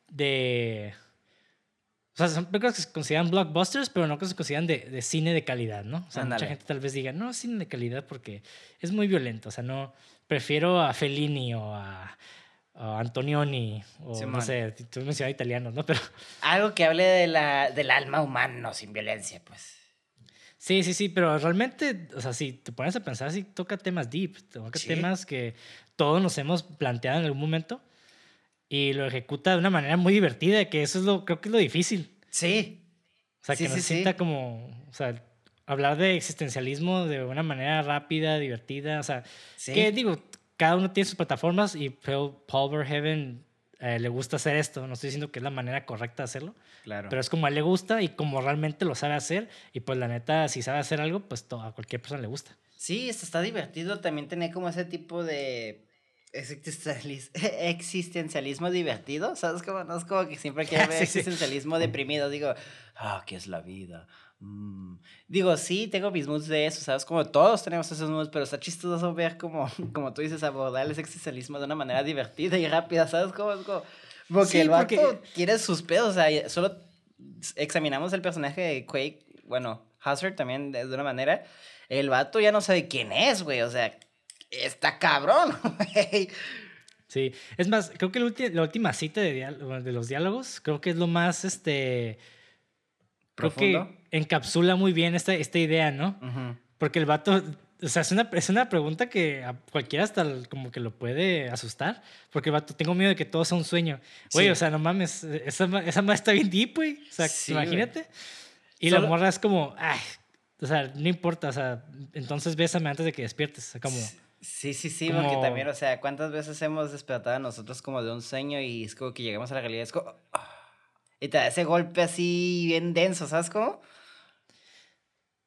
de... O sea, son películas que se consideran blockbusters, pero no que se consideran de, de cine de calidad, ¿no? O sea, mucha gente tal vez diga, no, cine de calidad porque es muy violento. O sea, no, prefiero a Fellini o a, a Antonioni o no sé, tú mencionas italianos, ¿no? <laughs> Pero Algo que hable de la, del alma humano sin violencia, pues. Sí, sí, sí, pero realmente, o sea, si te pones a pensar, sí toca temas deep, toca Sí. temas que todos nos hemos planteado en algún momento y lo ejecuta de una manera muy divertida, que eso es lo, creo que es lo difícil. Sí. O sea, Sí, que nos sí. sienta como, o sea, hablar de existencialismo de una manera rápida, divertida, o sea, que digo, cada uno tiene sus plataformas y Paul, Paul Verhoeven eh, le gusta hacer esto, no estoy diciendo que es la manera correcta de hacerlo, Claro. pero es como a él le gusta y como realmente lo sabe hacer. Y pues la neta, si sabe hacer algo, pues a cualquier persona le gusta. Sí, esto está divertido también tener como ese tipo de existencialis- <laughs> existencialismo divertido, ¿sabes? Como, no es como que siempre quiero <laughs> ver Sí, sí. existencialismo deprimido, digo, ah, ¿qué es la vida? Mm. Digo, sí, tengo mis moods de eso, ¿sabes? Como todos tenemos esos moods, pero está chistoso ver como, <laughs> como tú dices, abordar ese existencialismo de una manera divertida y rápida, ¿sabes? Como, como- porque Sí, el vato porque- tiene sus pedos, o sea, solo examinamos el personaje de Quake, bueno, Hazard también de, de una manera, el vato ya no sabe quién es, güey, o sea, está cabrón, <laughs> güey. Sí. Es más, creo que la, última cita de, de los diálogos, creo que es lo más, este... Creo Profundo. que encapsula muy bien esta, esta idea, ¿no? Ujú. Porque el vato, o sea, es una, es una pregunta que a cualquiera hasta como que lo puede asustar. Porque el vato, tengo miedo de que todo sea un sueño. Güey, Sí. o sea, no mames, esa, esa madre está bien deep, güey. O sea, Sí, imagínate. Y la Solo- morra es como, ay, o sea, no importa, o sea, entonces bésame antes de que despiertes. Como, Sí, sí, sí, como- porque también, o sea, ¿cuántas veces hemos despertado a nosotros como de un sueño y es como que llegamos a la realidad? Es como... ah, y te da ese golpe así bien denso, ¿sabes cómo?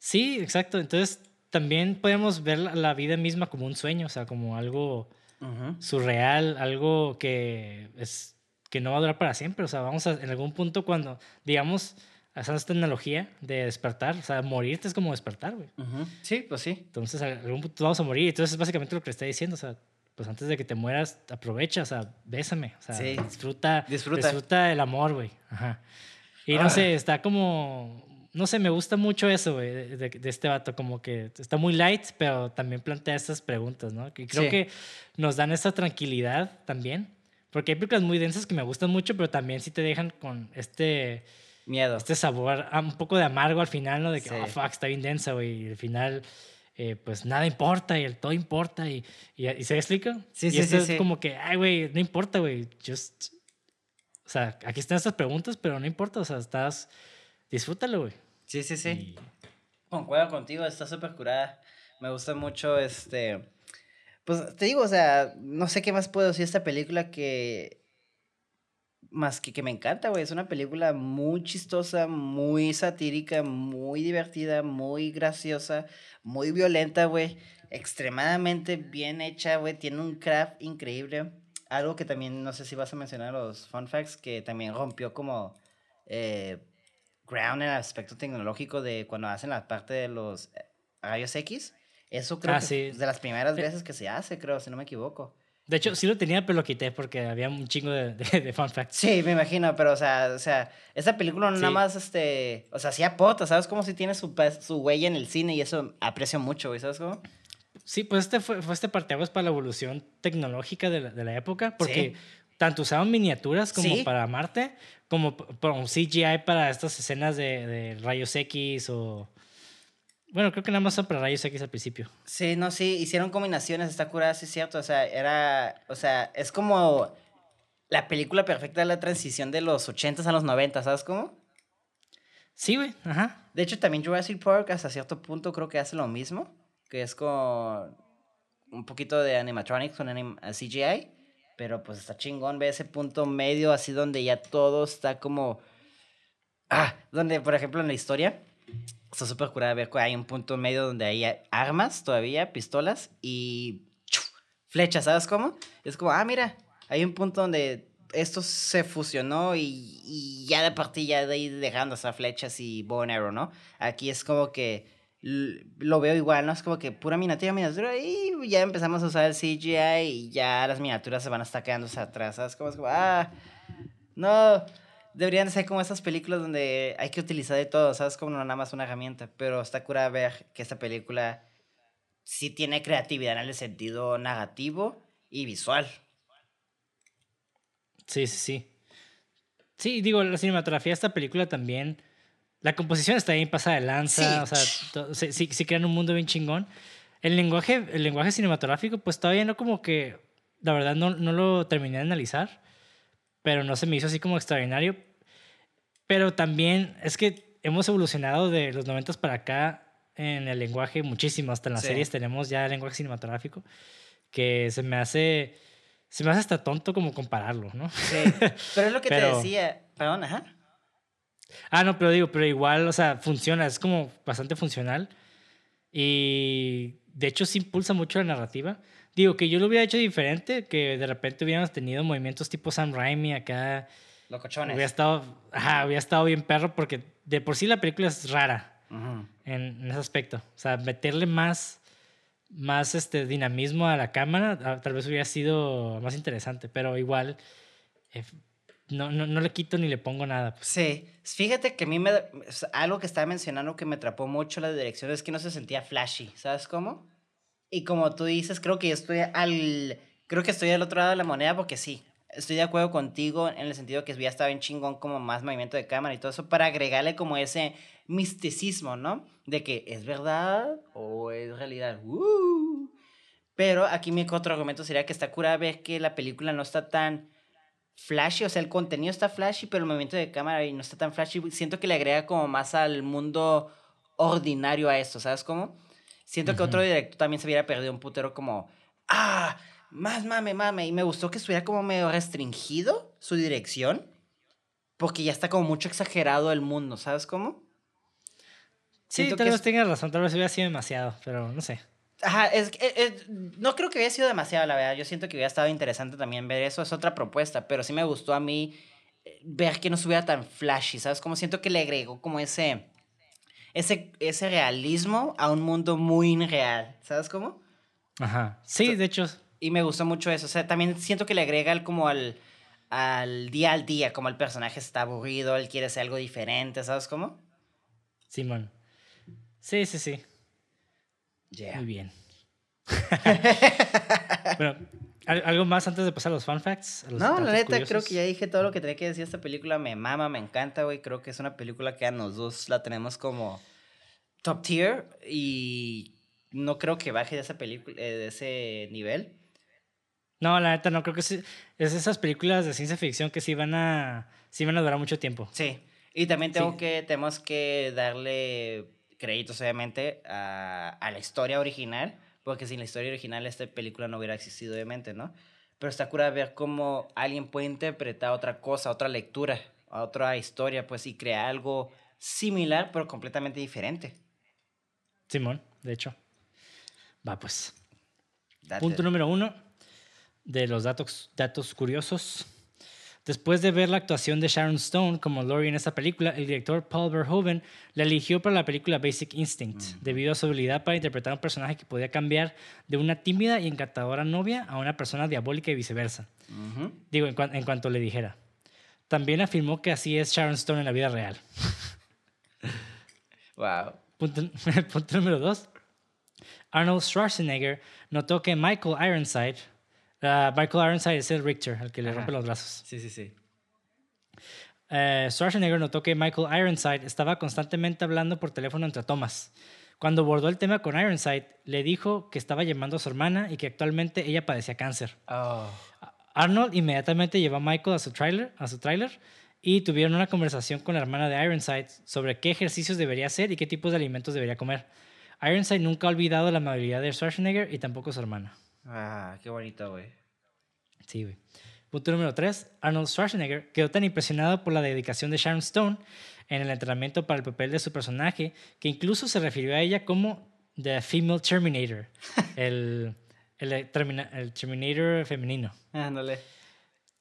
Sí, exacto. Entonces también podemos ver la, vida misma como un sueño, o sea, como algo Ujú. surreal, algo que es que no va a durar para siempre. O sea, vamos a, en algún punto cuando, digamos, hacemos esta analogía de despertar, o sea, morirte es como despertar, güey. Ujú. Sí, pues sí. Entonces, a algún punto vamos a morir. Entonces, es básicamente lo que le está diciendo, o sea, pues antes de que te mueras, aprovecha, o sea, bésame, o sea, Sí. disfruta, Disfruta. disfruta el amor, güey. Ajá. Y no Ah. sé, está como, no sé, me gusta mucho eso, güey, de, de- de este vato, como que está muy light, pero también plantea estas preguntas, ¿no? Y creo Sí. que nos dan esa tranquilidad también, porque hay películas muy densas que me gustan mucho, pero también sí te dejan con este, Miedo. este sabor, ah, un poco de amargo al final, ¿no? De que, Sí. oh, fuck, está bien densa, güey, y al final... eh, pues nada importa y el todo importa y, y, y se explica. Sí, y sí, esto sí, es como que, ay, güey, no importa, güey, just... O sea, aquí están estas preguntas, pero no importa, o sea, estás... Disfrútalo, güey. Sí, sí, sí. Concuerdo contigo, está súper curada. Me gusta mucho este. Pues te digo, o sea, no sé qué más puedo decir de esta película que. Más que que me encanta, güey. Es una película muy chistosa, muy satírica, muy divertida, muy graciosa, muy violenta, güey. Extremadamente bien hecha, güey. Tiene un craft increíble. Algo que también, no sé si vas a mencionar los fun facts, que también rompió como. eh, ground en el aspecto tecnológico de cuando hacen la parte de los eh, rayos X. Eso creo Ah, que sí. es de las primeras Eh. veces que se hace, creo, si no me equivoco. De hecho, sí lo tenía, pero lo quité porque había un chingo de, de, de fun facts. Sí, me imagino, pero o sea, o sea, esa película no nada Sí. más, este, o sea, sí aporta, ¿sabes? Como si tiene su, su huella en el cine y eso aprecio mucho, ¿sabes cómo? Sí, pues este fue, fue este parteaguas para la evolución tecnológica de la, de la época, porque tanto usaban miniaturas como Sí. para Marte, como p- por un CGI para estas escenas de, de rayos X o... Bueno, creo que nada más son para rayos X al principio. Sí, no, sí, hicieron combinaciones, está curada, sí es cierto, o sea, era, o sea, es como la película perfecta de la transición de los 80s a los 90, ¿sabes cómo? Sí, güey, ajá. De hecho, también Jurassic Park hasta cierto punto creo que hace lo mismo, que es con un poquito de animatronics con anim- CGI, pero pues está chingón ver ese punto medio así donde ya todo está como... Ah, donde por ejemplo en la historia está súper curada ver que hay un punto medio donde hay armas todavía, pistolas y flechas, ¿sabes cómo? Es como, ah, mira, hay un punto donde esto se fusionó y, y ya de partida de ahí dejando esas flechas y bow and arrow, ¿no? Aquí es como que lo veo igual, ¿no? Es como que pura miniatura, miniatura y ya empezamos a usar el CGI y ya las miniaturas se van a estar quedándose atrás, ¿sabes? Como es como, ah, no, deberían ser como esas películas donde hay que utilizar de todo, ¿sabes? Como no nada más una herramienta, pero está cura ver que esta película sí tiene creatividad en el sentido narrativo y visual. Sí, sí, sí. Sí, digo, la cinematografía de esta película también. La composición está bien pasada de lanza. Sí. O sea, sí, sí, sí crean un mundo bien chingón. El lenguaje, el lenguaje cinematográfico, pues todavía no como que. La verdad, no, no lo terminé de analizar. Pero no se me hizo así como extraordinario. Pero también es que hemos evolucionado de los 90 para acá en el lenguaje muchísimo. Hasta en las Sí. series tenemos ya lenguaje cinematográfico. Que se me hace. Se me hace hasta tonto como compararlo, ¿no? Sí, <laughs> pero es lo que te decía. Perdón, ajá. Ah, no, pero digo, pero igual, o sea, funciona, es como bastante funcional. Y de hecho sí impulsa mucho la narrativa. Digo, que yo lo hubiera hecho diferente, que de repente hubiéramos tenido movimientos tipo Sam Raimi acá. Locochones. Hubiera estado, ajá, hubiera estado bien perro, porque de por sí la película es rara Ujú. en, en ese aspecto. O sea, meterle más, más este dinamismo a la cámara, ah, tal vez hubiera sido más interesante, pero igual eh, no, no, no le quito ni le pongo nada. pues. Sí, fíjate que a mí me, algo que estaba mencionando que me atrapó mucho la dirección es que no se sentía flashy, ¿sabes cómo? Y como tú dices, creo que yo estoy al, creo que estoy al otro lado de la moneda porque sí, estoy de acuerdo contigo en el sentido que ya estaba bien chingón como más movimiento de cámara y todo eso para agregarle como ese misticismo, ¿no? De que es verdad o es realidad. ¡Uh! Pero aquí mi otro argumento sería que está cura ver que la película no está tan flashy, o sea, el contenido está flashy, pero el movimiento de cámara ahí no está tan flashy. Siento que le agrega como más al mundo ordinario a esto, ¿sabes cómo? Siento que otro director también se hubiera perdido un putero como, ah, más mame, mame. Y me gustó que estuviera como medio restringido su dirección, porque ya está como mucho exagerado el mundo, ¿sabes cómo? Sí, Siento tal que vez es- tengas razón, tal vez hubiera sido demasiado, pero no sé. Ajá, es, que, eh, eh, no creo que hubiera sido demasiado, la verdad. Yo siento que hubiera estado interesante también ver eso. Es otra propuesta, pero sí me gustó a mí eh, ver que no estuviera tan flashy, ¿sabes? Como siento que le agregó como ese, ese, ese realismo a un mundo muy irreal, ¿sabes cómo? Ajá. Sí, de hecho, Y me gustó mucho eso. O sea, también siento que le agrega el- como al, al día al día, como el personaje está aburrido, él quiere hacer algo diferente, ¿sabes cómo? Simón. Sí, sí, sí. Yeah. Muy bien. <laughs> bueno, ¿al- ¿algo más antes de pasar a los fun facts? Los No, la neta, curiosos? creo que ya dije todo lo que tenía que decir. Esta película me mama, me encanta, güey. Creo que es una película que a los dos la tenemos como top tier y no creo que baje de esa película, eh, de ese nivel. No, la neta, no, creo que sí. Es esas películas de ciencia ficción que sí van a, sí van a durar mucho tiempo. Sí. Y también tengo Sí. que, tenemos que darle créditos, obviamente, a, a la historia original, porque sin la historia original esta película no hubiera existido, obviamente, ¿no? Pero está cura ver cómo alguien puede interpretar otra cosa, otra lectura, otra historia, pues, y crear algo similar, pero completamente diferente. Simón, de hecho. Va, pues. Date. Punto número uno de los datos, datos curiosos. Después de ver la actuación de Sharon Stone como Laurie en esta película, el director Paul Verhoeven la eligió para la película Basic Instinct, debido a su habilidad para interpretar a un personaje que podía cambiar de una tímida y encantadora novia a una persona diabólica y viceversa. Digo, en, cuan- en cuanto le dijera. También afirmó que así es Sharon Stone en la vida real. <laughs> Wow. Punto, <laughs> punto número dos. Arnold Schwarzenegger notó que Michael Ironside, ah, Michael Ironside es el Richter, el que le Ajá. rompe los brazos. Sí, sí, sí. Eh, Schwarzenegger notó que Michael Ironside estaba constantemente hablando por teléfono entre tomas. Cuando abordó el tema con Ironside, le dijo que estaba llamando a su hermana y que actualmente ella padecía cáncer. Oh. Arnold inmediatamente llevó a Michael a su tráiler, a su tráiler y tuvieron una conversación con la hermana de Ironside sobre qué ejercicios debería hacer y qué tipos de alimentos debería comer. Ironside nunca ha olvidado la amabilidad de Schwarzenegger y tampoco su hermana. Ah, qué bonito, güey. Sí, güey. Punto número 3. Arnold Schwarzenegger quedó tan impresionado por la dedicación de Sharon Stone en el entrenamiento para el papel de su personaje, que incluso se refirió a ella como The Female Terminator, <laughs> el, el, termina- el Terminator femenino. Ándale.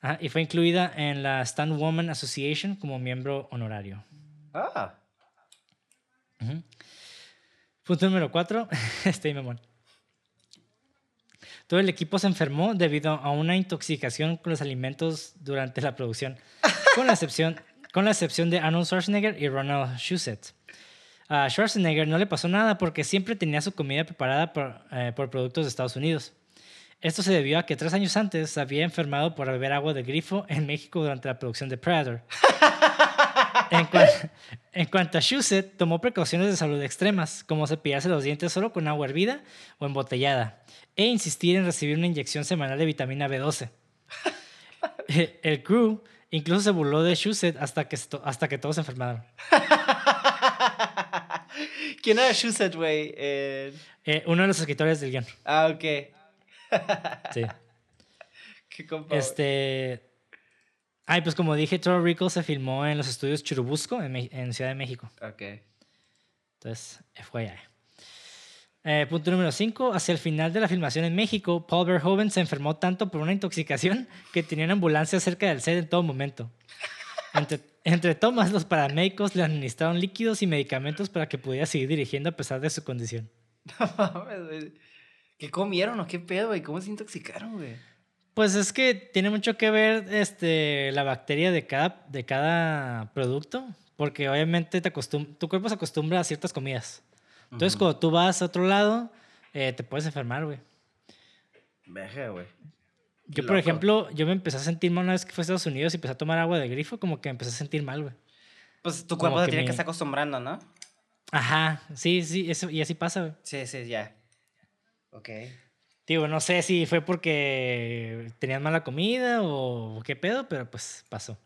Ajá, y fue incluida en la Stunt Woman Association como miembro honorario. Ah. Punto número 4. <laughs> Este mamón. Todo el equipo se enfermó debido a una intoxicación con los alimentos durante la producción, con la excepción, con la excepción de Arnold Schwarzenegger y Ronald Shusett. A Schwarzenegger no le pasó nada porque siempre tenía su comida preparada por, eh, por productos de Estados Unidos. Esto se debió a que tres años antes había enfermado por beber agua de grifo en México durante la producción de Predator. En, cua- en cuanto a Shusett, tomó precauciones de salud extremas, como cepillarse los dientes solo con agua hervida o embotellada, e insistir en recibir una inyección semanal de vitamina B12. Eh, <laughs> El crew incluso se burló de Shusett hasta que, hasta que todos se enfermaron. <laughs> ¿Quién era Shusett, güey? Eh, Eh, uno de los escritores del guion. Ah, ok. Sí. <laughs> Qué compa. Este. Ay, pues como dije, Total Recall se filmó en los estudios Churubusco, en, en Ciudad de México. Ok. Entonces, FYI. Eh, punto número 5. Hacia el final de la filmación en México, Paul Verhoeven se enfermó tanto por una intoxicación que tenía una ambulancia cerca del set en todo momento. Entre, entre tomas, los paramédicos le administraron líquidos y medicamentos para que pudiera seguir dirigiendo a pesar de su condición. <laughs> No mames, güey. ¿Qué comieron o qué pedo, güey? ¿Cómo se intoxicaron, güey? Pues es que tiene mucho que ver este, la bacteria de cada, de cada producto, porque obviamente te tu cuerpo se acostumbra a ciertas comidas. Entonces, Ujú. cuando tú vas a otro lado, eh, te puedes enfermar, güey. Veja, güey. Yo, Loco. por ejemplo, yo me empecé a sentir mal una vez que fui a Estados Unidos y empecé a tomar agua de grifo, como que me empecé a sentir mal, güey. Pues tu cuerpo se tiene me- que estar acostumbrando, ¿no? Ajá, sí, sí, eso, y así pasa, güey. Sí, sí, ya. Ok. Digo, no sé si fue porque tenían mala comida o qué pedo, pero pues pasó.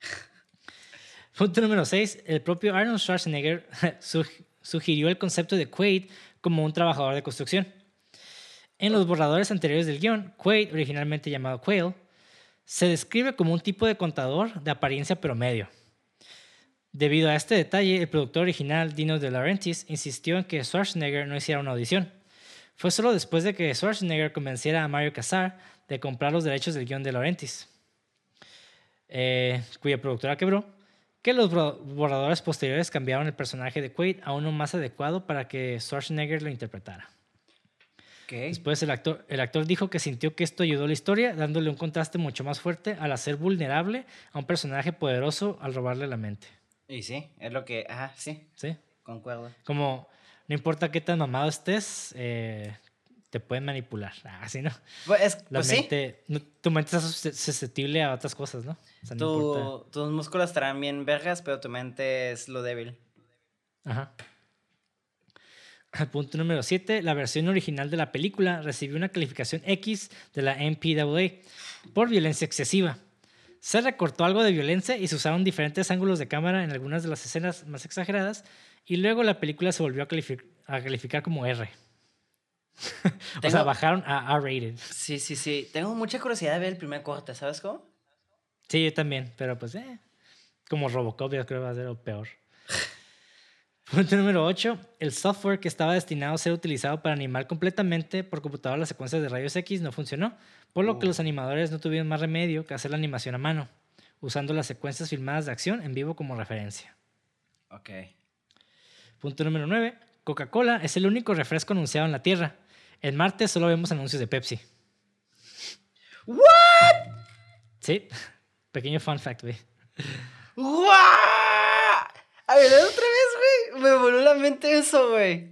<laughs> Punto número 6. El propio Arnold Schwarzenegger <laughs> sug- sugirió el concepto de Quaid como un trabajador de construcción. En los borradores anteriores del guion, Quaid, originalmente llamado Quail, se describe como un tipo de contador de apariencia promedio. Debido a este detalle, el productor original, Dino De Laurentiis, insistió en que Schwarzenegger no hiciera una audición. Fue solo después de que Schwarzenegger convenciera a Mario Casar de comprar los derechos del guion de Laurentiis, eh, cuya productora quebró, que los borradores posteriores cambiaron el personaje de Quaid a uno más adecuado para que Schwarzenegger lo interpretara. Ok. Después el actor, el actor dijo que sintió que esto ayudó a la historia, dándole un contraste mucho más fuerte al hacer vulnerable a un personaje poderoso al robarle la mente. Y sí, es lo que. Ajá, sí, ¿Sí? concuerdo. Como no importa qué tan mamado estés, eh, te pueden manipular. <laughs> Así, ¿no? Pues, es- La pues sí, mente, no- tu mente está sus- susceptible a otras cosas, ¿no? O sea, no tu- tus músculos estarán bien vergas, pero tu mente es lo débil. Ajá. <laughs> Punto número 7. La versión original de la película recibió una calificación X de la MPAA por violencia excesiva. Se recortó algo de violencia y se usaron diferentes ángulos de cámara en algunas de las escenas más exageradas y luego la película se volvió a, califi- a calificar como R. <laughs> o sea, bajaron a R-rated. Sí, sí, sí. Tengo mucha curiosidad de ver el primer corte, ¿sabes cómo? Sí, yo también, pero pues, eh, como Robocop, yo creo que va a ser lo peor. <laughs> Punto número 8. El software que estaba destinado a ser utilizado para animar completamente por computadora las secuencias de rayos X no funcionó, por lo que Uh. los animadores no tuvieron más remedio que hacer la animación a mano, usando las secuencias filmadas de acción en vivo como referencia. Ok. Punto número 9. Coca-Cola es el único refresco anunciado en la Tierra. El martes solo vemos anuncios de Pepsi. ¿What? Sí, <laughs> pequeño fun fact, güey. ¡Guau! A ver, otra vez, güey. Me voló la mente eso, güey.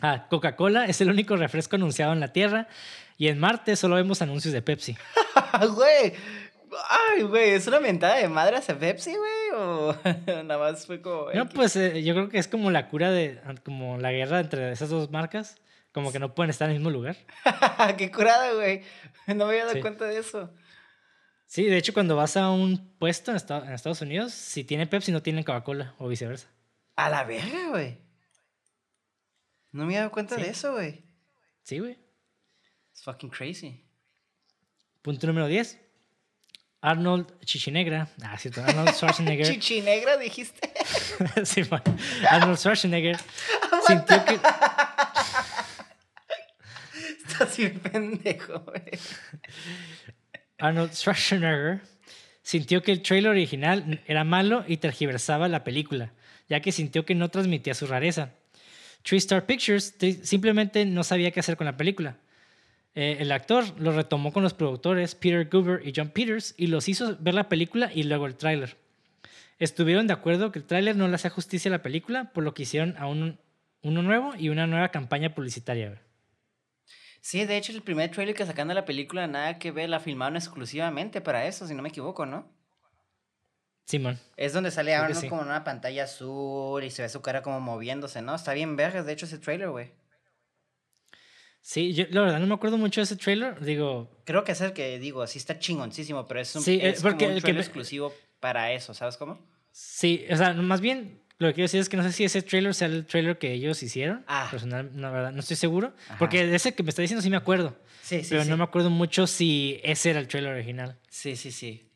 Ah, Coca-Cola es el único refresco anunciado en la Tierra y en Marte solo vemos anuncios de Pepsi. <laughs> Güey. Ay, güey, ¿es una mentada de madre hacia Pepsi, güey? ¿O <laughs> nada más fue como... No, pues eh, yo creo que es como la cura de, como la guerra entre esas dos marcas, como que no pueden estar en el mismo lugar. <laughs> ¡Qué curada, güey! No me había dado Sí. cuenta de eso. Sí, de hecho cuando vas a un puesto en, Esta- en Estados Unidos, si tienen Pepsi no tienen Coca-Cola o viceversa. A la verga, güey. No me había dado cuenta Sí. de eso, güey. Sí, güey. It's fucking crazy. Punto número 10. Arnold Chichinegra, ah, cierto, Arnold <laughs> Schwarzenegger. Chichinegra, dijiste. <laughs> sí, man. Arnold Schwarzenegger sintió que. Estás bien pendejo, güey. Arnold Schwarzenegger sintió que el trailer original era malo y tergiversaba la película, ya que sintió que no transmitía su rareza. Three Star Pictures simplemente no sabía qué hacer con la película. Eh, el actor lo retomó con los productores Peter Goober y John Peters y los hizo ver la película y luego el tráiler. Estuvieron de acuerdo que el tráiler no le hacía justicia a la película, por lo que hicieron a un, uno nuevo y una nueva campaña publicitaria. Sí, de hecho el primer trailer que sacan de la película nada que ver, la filmaron exclusivamente para eso, si no me equivoco, ¿no? Simón. Es donde sale Arnold como en una pantalla azul y se ve su cara como moviéndose, ¿no? Está bien vergas, de hecho, ese trailer, güey. Sí, yo la verdad no me acuerdo mucho de ese trailer, digo... Creo que es el que digo, sí está chingoncísimo, pero es un, sí, es porque como un trailer exclusivo para eso, ¿sabes cómo? Sí, o sea, más bien lo que quiero decir es que no sé si ese trailer sea el trailer que ellos hicieron. Ah. Personal, no, verdad, no estoy seguro. Porque de ese que me está diciendo sí me acuerdo. Sí, sí. Pero no me acuerdo mucho si ese era el trailer original. Sí, sí, sí.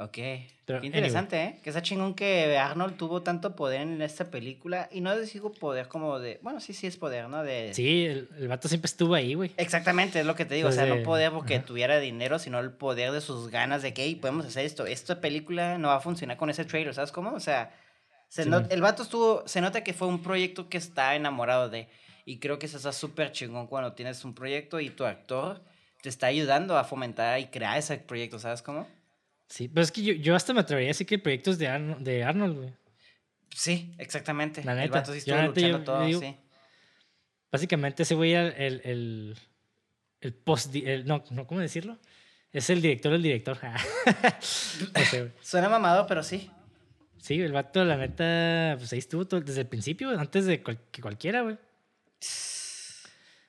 Ok. Qué interesante, ¿eh? Que está chingón que Arnold tuvo tanto poder en esta película. Y no digo poder como de. Bueno, sí, sí es poder, ¿no? De... Sí, el, el vato siempre estuvo ahí, güey. Exactamente, es lo que te digo. o sea, no poder porque tuviera dinero, sino el poder de sus ganas de que hey, podemos hacer esto. Esta película no va a funcionar con ese trailer, ¿sabes cómo? O sea, se el vato estuvo. Se nota que fue un proyecto que está enamorado de. Y creo que eso está súper chingón cuando tienes un proyecto y tu actor te está ayudando a fomentar y crear ese proyecto, ¿sabes cómo? Sí, pero es que yo, yo hasta me atrevería a decir que proyectos de, Arnold, de Arnold, güey. Sí, exactamente. La neta. El sí estuvo todo, sí. Básicamente ese güey era el, el, el post... El, no, no, ¿cómo decirlo? Es el director del director. <laughs> Suena mamado, pero sí. Sí, el vato, la neta, pues ahí estuvo todo, desde el principio, antes de que cualquiera, güey.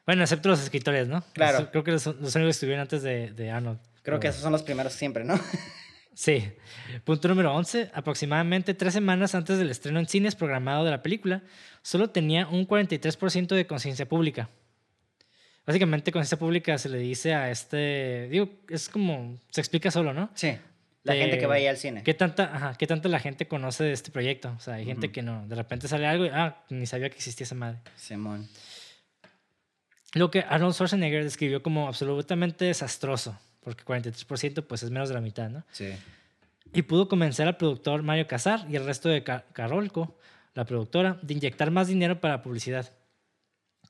Bueno, excepto los escritores, ¿no? Claro. creo que los, los únicos que estuvieron antes de, de Arnold. Creo que esos son los primeros siempre, ¿no? <laughs> Sí. Punto número 11. Aproximadamente tres semanas antes del estreno en cines programado de la película, solo tenía un 43% de conciencia pública. Básicamente, conciencia pública se le dice a este. Digo, es como. Se explica solo, ¿no? Sí. La gente que va ahí al cine. ¿Qué tanta, ajá, ¿Qué tanta la gente conoce de este proyecto? O sea, hay gente que no. De repente sale algo y. Ah, ni sabía que existía esa madre. Simón. Lo que Arnold Schwarzenegger describió como absolutamente desastroso porque 43% pues es menos de la mitad, ¿no? Sí. Y pudo convencer al productor Mario Casar y el resto de Carolco, la productora, de inyectar más dinero para publicidad.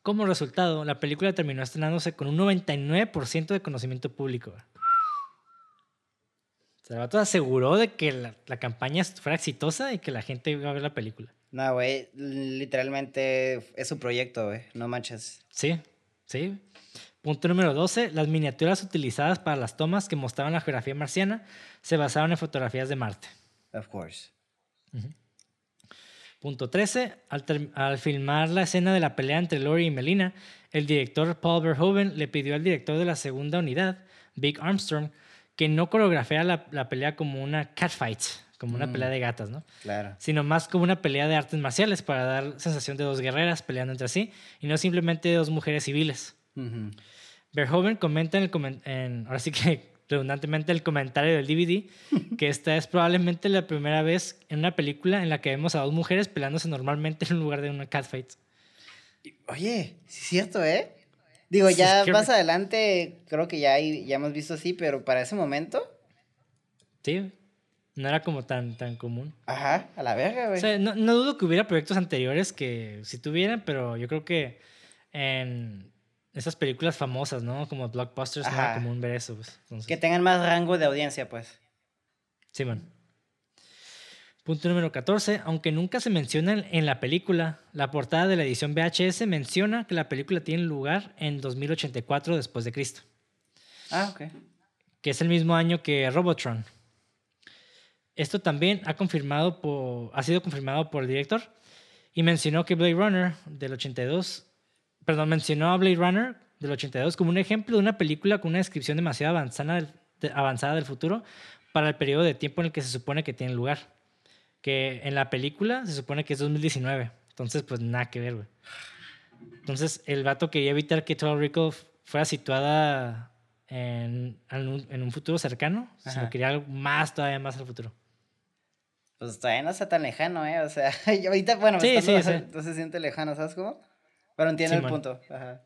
Como resultado, la película terminó estrenándose con un 99% de conocimiento público. Salvatore aseguró de que la, la, campaña fuera exitosa y que la gente iba a ver la película. No, güey, literalmente es su proyecto, güey, no manches. Sí, sí. Punto número 12. Las miniaturas utilizadas para las tomas que mostraban la geografía marciana se basaban en fotografías de Marte. Of course. Punto 13. Al, filmar la escena de la pelea entre Lori y Melina, el director Paul Verhoeven le pidió al director de la segunda unidad, Big Armstrong, que no coreografiara la, pelea como una catfight, como una mm. pelea de gatas, ¿no? Claro. Sino más como una pelea de artes marciales para dar sensación de dos guerreras peleando entre sí y no simplemente de dos mujeres civiles. Verhoeven comenta en el en, ahora sí que <laughs> redundantemente el comentario del DVD <laughs> que esta es probablemente la primera vez en una película en la que vemos a dos mujeres peleándose normalmente en lugar de una catfight. Oye, sí es cierto, ¿eh? Digo, ya más adelante creo que ya, ya hemos visto así, pero para ese momento... Sí, no era como tan, tan común. Ajá, a la verga, güey. O sea, no, no dudo que hubiera proyectos anteriores que sí tuvieran, pero yo creo que en esas películas famosas, ¿no? Como blockbusters, no era común ver eso. Pues, que tengan más rango de audiencia, pues. Sí, man. Punto número 14. Aunque nunca se menciona en la película, la portada de la edición VHS menciona que la película tiene lugar en 2084 después de Cristo. Ah, ok. Que es el mismo año que Robotron. Esto también ha, confirmado por, ha sido confirmado por el director y mencionó que Blade Runner del 82 perdón, mencionó a Blade Runner del 82 como un ejemplo de una película con una descripción demasiado avanzada del, avanzada del futuro para el periodo de tiempo en el que se supone que tiene lugar. Que en la película se supone que es 2019. Entonces, pues nada que ver, güey. Entonces, el vato quería evitar que Total Recall fuera situada en, en un, en un futuro cercano, sino Ajá. quería algo más, todavía más al futuro. Pues todavía no está tan lejano, ¿eh? O sea, <laughs> ahorita, bueno, Sí, estando- sí, sí. no se siente lejano, ¿sabes cómo? Pero entiendo el punto. Ajá.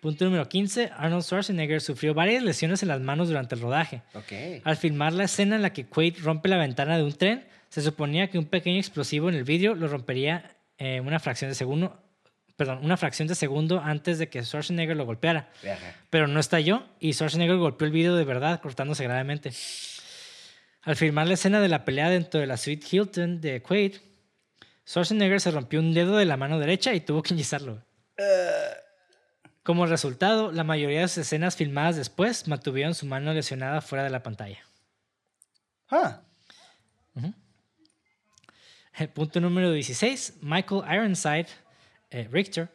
Punto número 15. Arnold Schwarzenegger sufrió varias lesiones en las manos durante el rodaje. Ok. Al filmar la escena en la que Quaid rompe la ventana de un tren, se suponía que un pequeño explosivo en el vidrio lo rompería eh, una fracción de segundo, perdón, una fracción de segundo antes de que Schwarzenegger lo golpeara. Viaja. Pero no estalló y Schwarzenegger golpeó el vidrio de verdad, cortándose gravemente. Al filmar la escena de la pelea dentro de la suite Hilton de Quaid, Schwarzenegger se rompió un dedo de la mano derecha y tuvo que enyesarlo. Como resultado, la mayoría de sus escenas filmadas después mantuvieron su mano lesionada fuera de la pantalla. Ah, El punto número 16. Michael Ironside, eh, Richter,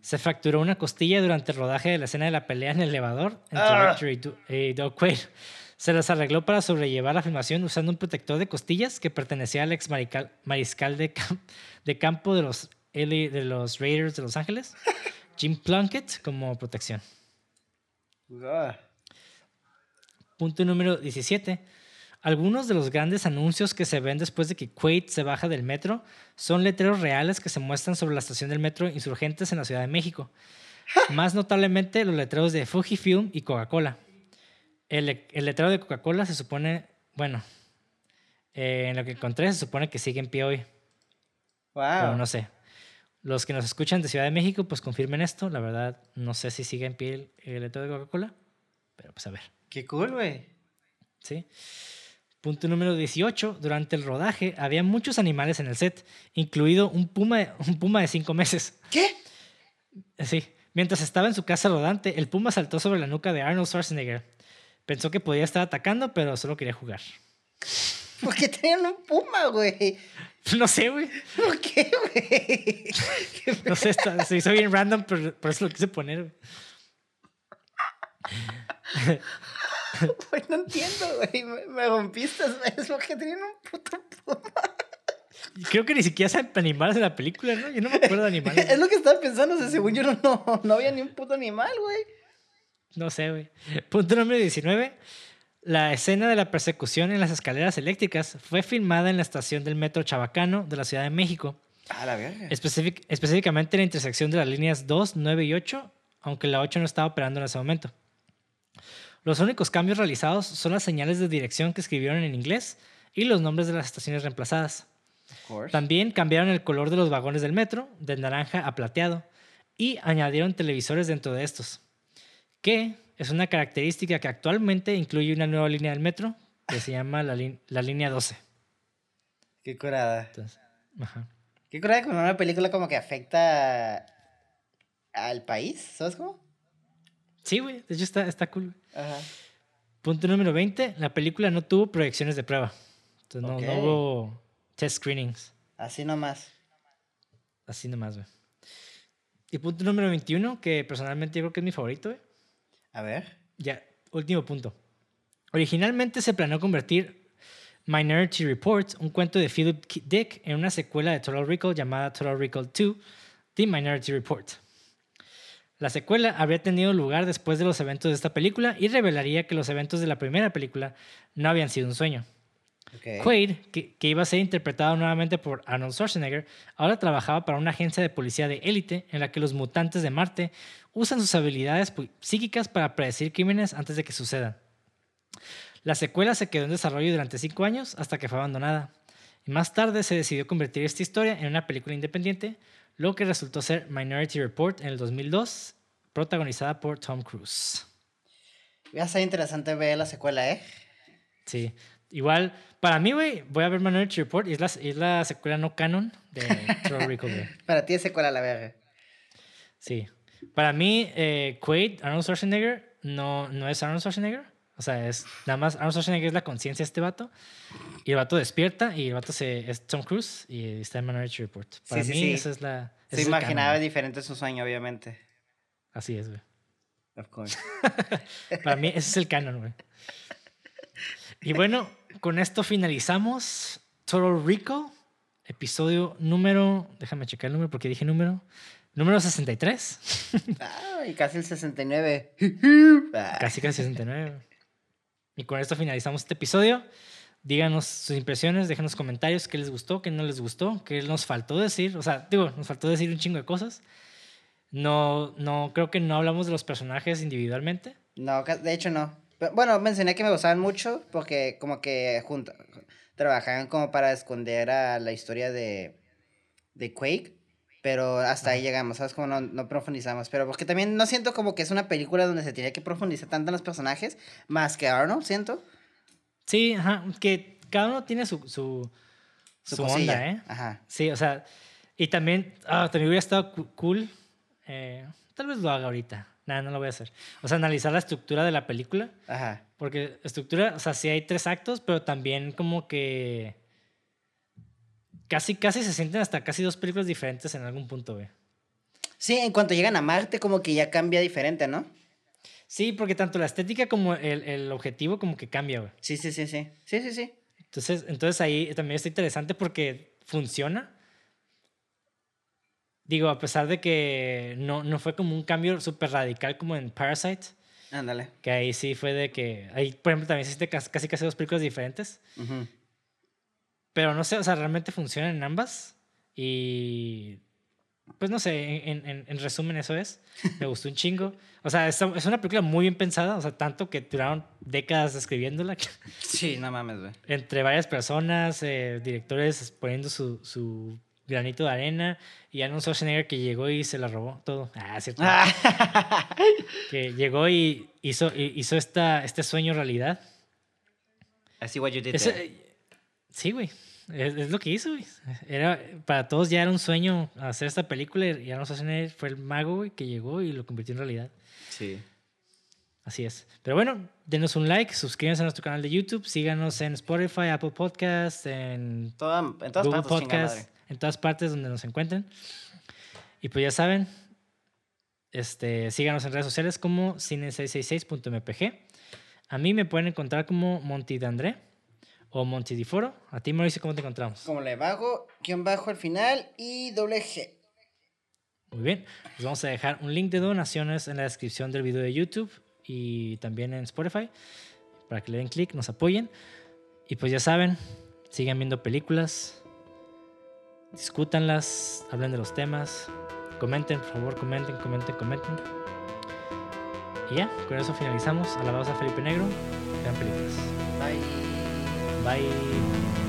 se fracturó una costilla durante el rodaje de la escena de la pelea en el elevador entre Ah. Richter y, Du- y Doug Quaid. Se las arregló para sobrellevar la filmación usando un protector de costillas que pertenecía al ex marical- mariscal de, cam- de campo de los, LA de los Raiders de Los Ángeles, <laughs> Jim Plunkett, como protección. Punto número 17. Algunos de los grandes anuncios que se ven después de que Quaid se baja del metro son letreros reales que se muestran sobre la estación del metro Insurgentes en la Ciudad de México. <laughs> Más notablemente los letreros de Fujifilm y Coca-Cola. El, el letrero de Coca-Cola se supone, bueno, eh, en lo que encontré se supone que sigue en pie hoy, Wow. pero no sé. Los que nos escuchan de Ciudad de México, pues confirmen esto. La verdad, no sé si sigue en pie el, el letrero de Coca-Cola, pero pues a ver. Qué cool, güey. ¿sí? Punto número 18. Durante el rodaje había muchos animales en el set, incluido un puma, un puma de 5 meses. ¿Qué? Sí. Mientras estaba en su casa rodante, el puma saltó sobre la nuca de Arnold Schwarzenegger. Pensó que podía estar atacando, pero solo quería jugar. <laughs> ¿Por qué tenían un puma, güey? <laughs> No sé, güey. ¿Por qué, güey? <laughs> No sé, está- se hizo bien random, pero por eso lo quise poner. güey. Güey, no entiendo, güey. Me, me rompiste. Es porque tenían un puto puma. Creo que ni siquiera saben animales de la película, ¿no? Yo no me acuerdo de animales. Es lo que estaba pensando. O sea, según yo, no, no, no había ni un puto animal, güey. No sé, güey. <laughs> Punto número 19. La escena de la persecución en las escaleras eléctricas fue filmada en la estación del metro Chabacano de la Ciudad de México, A la verga. específic- específicamente en la intersección de las líneas 2, 9 y 8, aunque la 8 no estaba operando en ese momento. Los únicos cambios realizados son las señales de dirección que escribieron en inglés y los nombres de las estaciones reemplazadas. También cambiaron el color de los vagones del metro, de naranja a plateado, y añadieron televisores dentro de estos, que es una característica que actualmente incluye una nueva línea del metro que se llama la, la línea 12. Qué curada. Entonces, ajá. Qué curada cuando una película como que afecta al país, ¿sabes cómo? Sí, güey, de hecho está, está cool. Ajá. Punto número 20, la película no tuvo proyecciones de prueba. Entonces no, no hubo test screenings. Así nomás. Así nomás, güey. Y punto número 21, que personalmente yo creo que es mi favorito, güey. A ver. Ya, último punto. Originalmente se planeó convertir Minority Report, un cuento de Philip Dick, en una secuela de Total Recall llamada Total Recall 2, The Minority Report. La secuela habría tenido lugar después de los eventos de esta película y revelaría que los eventos de la primera película no habían sido un sueño. Ok. Quaid, que, que iba a ser interpretado nuevamente por Arnold Schwarzenegger, ahora trabajaba para una agencia de policía de élite en la que los mutantes de Marte usan sus habilidades psíquicas para predecir crímenes antes de que sucedan. La secuela se quedó en desarrollo durante cinco años hasta que fue abandonada. Y más tarde se decidió convertir esta historia en una película independiente, lo que resultó ser Minority Report en el 2002, protagonizada por Tom Cruise. Va a ser interesante ver la secuela, ¿eh? Sí. Igual, para mí, güey, voy a ver Minority Report y es la, es la secuela no canon de Total <laughs> Recall. Para ti es secuela la verga. Sí. Para mí, eh, Quaid, Arnold Schwarzenegger, no, no es Arnold Schwarzenegger. O sea, es nada más Arnold Schwarzenegger es la conciencia de este vato. Y el vato despierta y el vato se, es Tom Cruise y está en Minority Report. Para Sí, sí, mí, sí. esa es la. Se imaginaba canon. diferente su sueño, obviamente. Así es, güey. Of course. <laughs> Para mí, ese es el canon, güey. Y bueno, con esto finalizamos Total Recall, episodio número, déjame checar el número porque dije número, Número 63. Ah, y casi el 69. Ah. <laughs> Casi casi 69. Y con esto finalizamos este episodio. Díganos sus impresiones, déjenos comentarios qué les gustó, qué no les gustó, qué nos faltó decir. O sea, digo, nos faltó decir un chingo de cosas. No, no, creo que no hablamos de los personajes individualmente. No, de hecho no. Pero, bueno, mencioné que me gustaban mucho porque como que junto, trabajaban como para esconder a la historia de, de Quake. Pero hasta ahí llegamos, ¿sabes? Como no, no profundizamos. Pero porque también no siento como que es una película donde se tiene que profundizar tanto en los personajes. Más que Arnold, siento. Sí, ajá, que cada uno tiene su, su, Su, su onda, ¿eh? Ajá. Sí, o sea, y también, ah, también hubiera estado cool, eh, tal vez lo haga ahorita, nada, no lo voy a hacer. O sea, analizar la estructura de la película, Ajá. porque estructura, o sea, sí hay tres actos, pero también como que casi, casi se sienten hasta casi dos películas diferentes en algún punto, güey. Sí, en cuanto llegan a Marte, como que ya cambia diferente, ¿no? Sí, porque tanto la estética como el, el objetivo como que cambia, güey. Sí, sí, sí, sí. Sí, sí, sí. Entonces, entonces ahí también está interesante porque funciona. Digo, a pesar de que no, no fue como un cambio súper radical como en Parasite, Ándale. que ahí sí fue de que, ahí por ejemplo también existe casi casi, casi dos películas diferentes, Ujú. Pero no sé, o sea, realmente funcionan en ambas y pues no sé, en, en- en resumen eso es, me gustó un chingo. O sea, es, una película muy bien pensada, o sea, tanto que duraron décadas escribiéndola. Sí, no mames, güey. entre varias personas, eh, directores poniendo su, su granito de arena y Arnold Schwarzenegger que llegó y se la robó todo. Ah, cierto. <laughs> Que llegó y hizo, hizo esta, este sueño realidad. I see what you did there. Sí, güey. Es, es lo que hizo, güey. Era, para todos ya era un sueño hacer esta película y Arnold Schwarzenegger fue el mago, güey, que llegó y lo convirtió en realidad. Sí. Así es. Pero bueno, denos un like, suscríbanse a nuestro canal de YouTube, síganos en Spotify, Apple Podcasts, en Toda, en todas Google partes, chingada Podcast, madre. en todas partes donde nos encuentren. Y pues ya saben, este, síganos en redes sociales como cine666.mpg. A mí me pueden encontrar como Monty Dandré o Monty Diforo. A ti, Mauricio, ¿cómo te encontramos? Como le bajo, guion bajo al final y doble G. Muy bien. Les vamos a dejar un link de donaciones en la descripción del video de YouTube y también en Spotify para que le den clic, nos apoyen. Y pues ya saben, sigan viendo películas, discútanlas, hablen de los temas, comenten, por favor, comenten, comenten, comenten. Y ya, con eso finalizamos. Alabados a Felipe Negro, vean películas. Bye. Bye.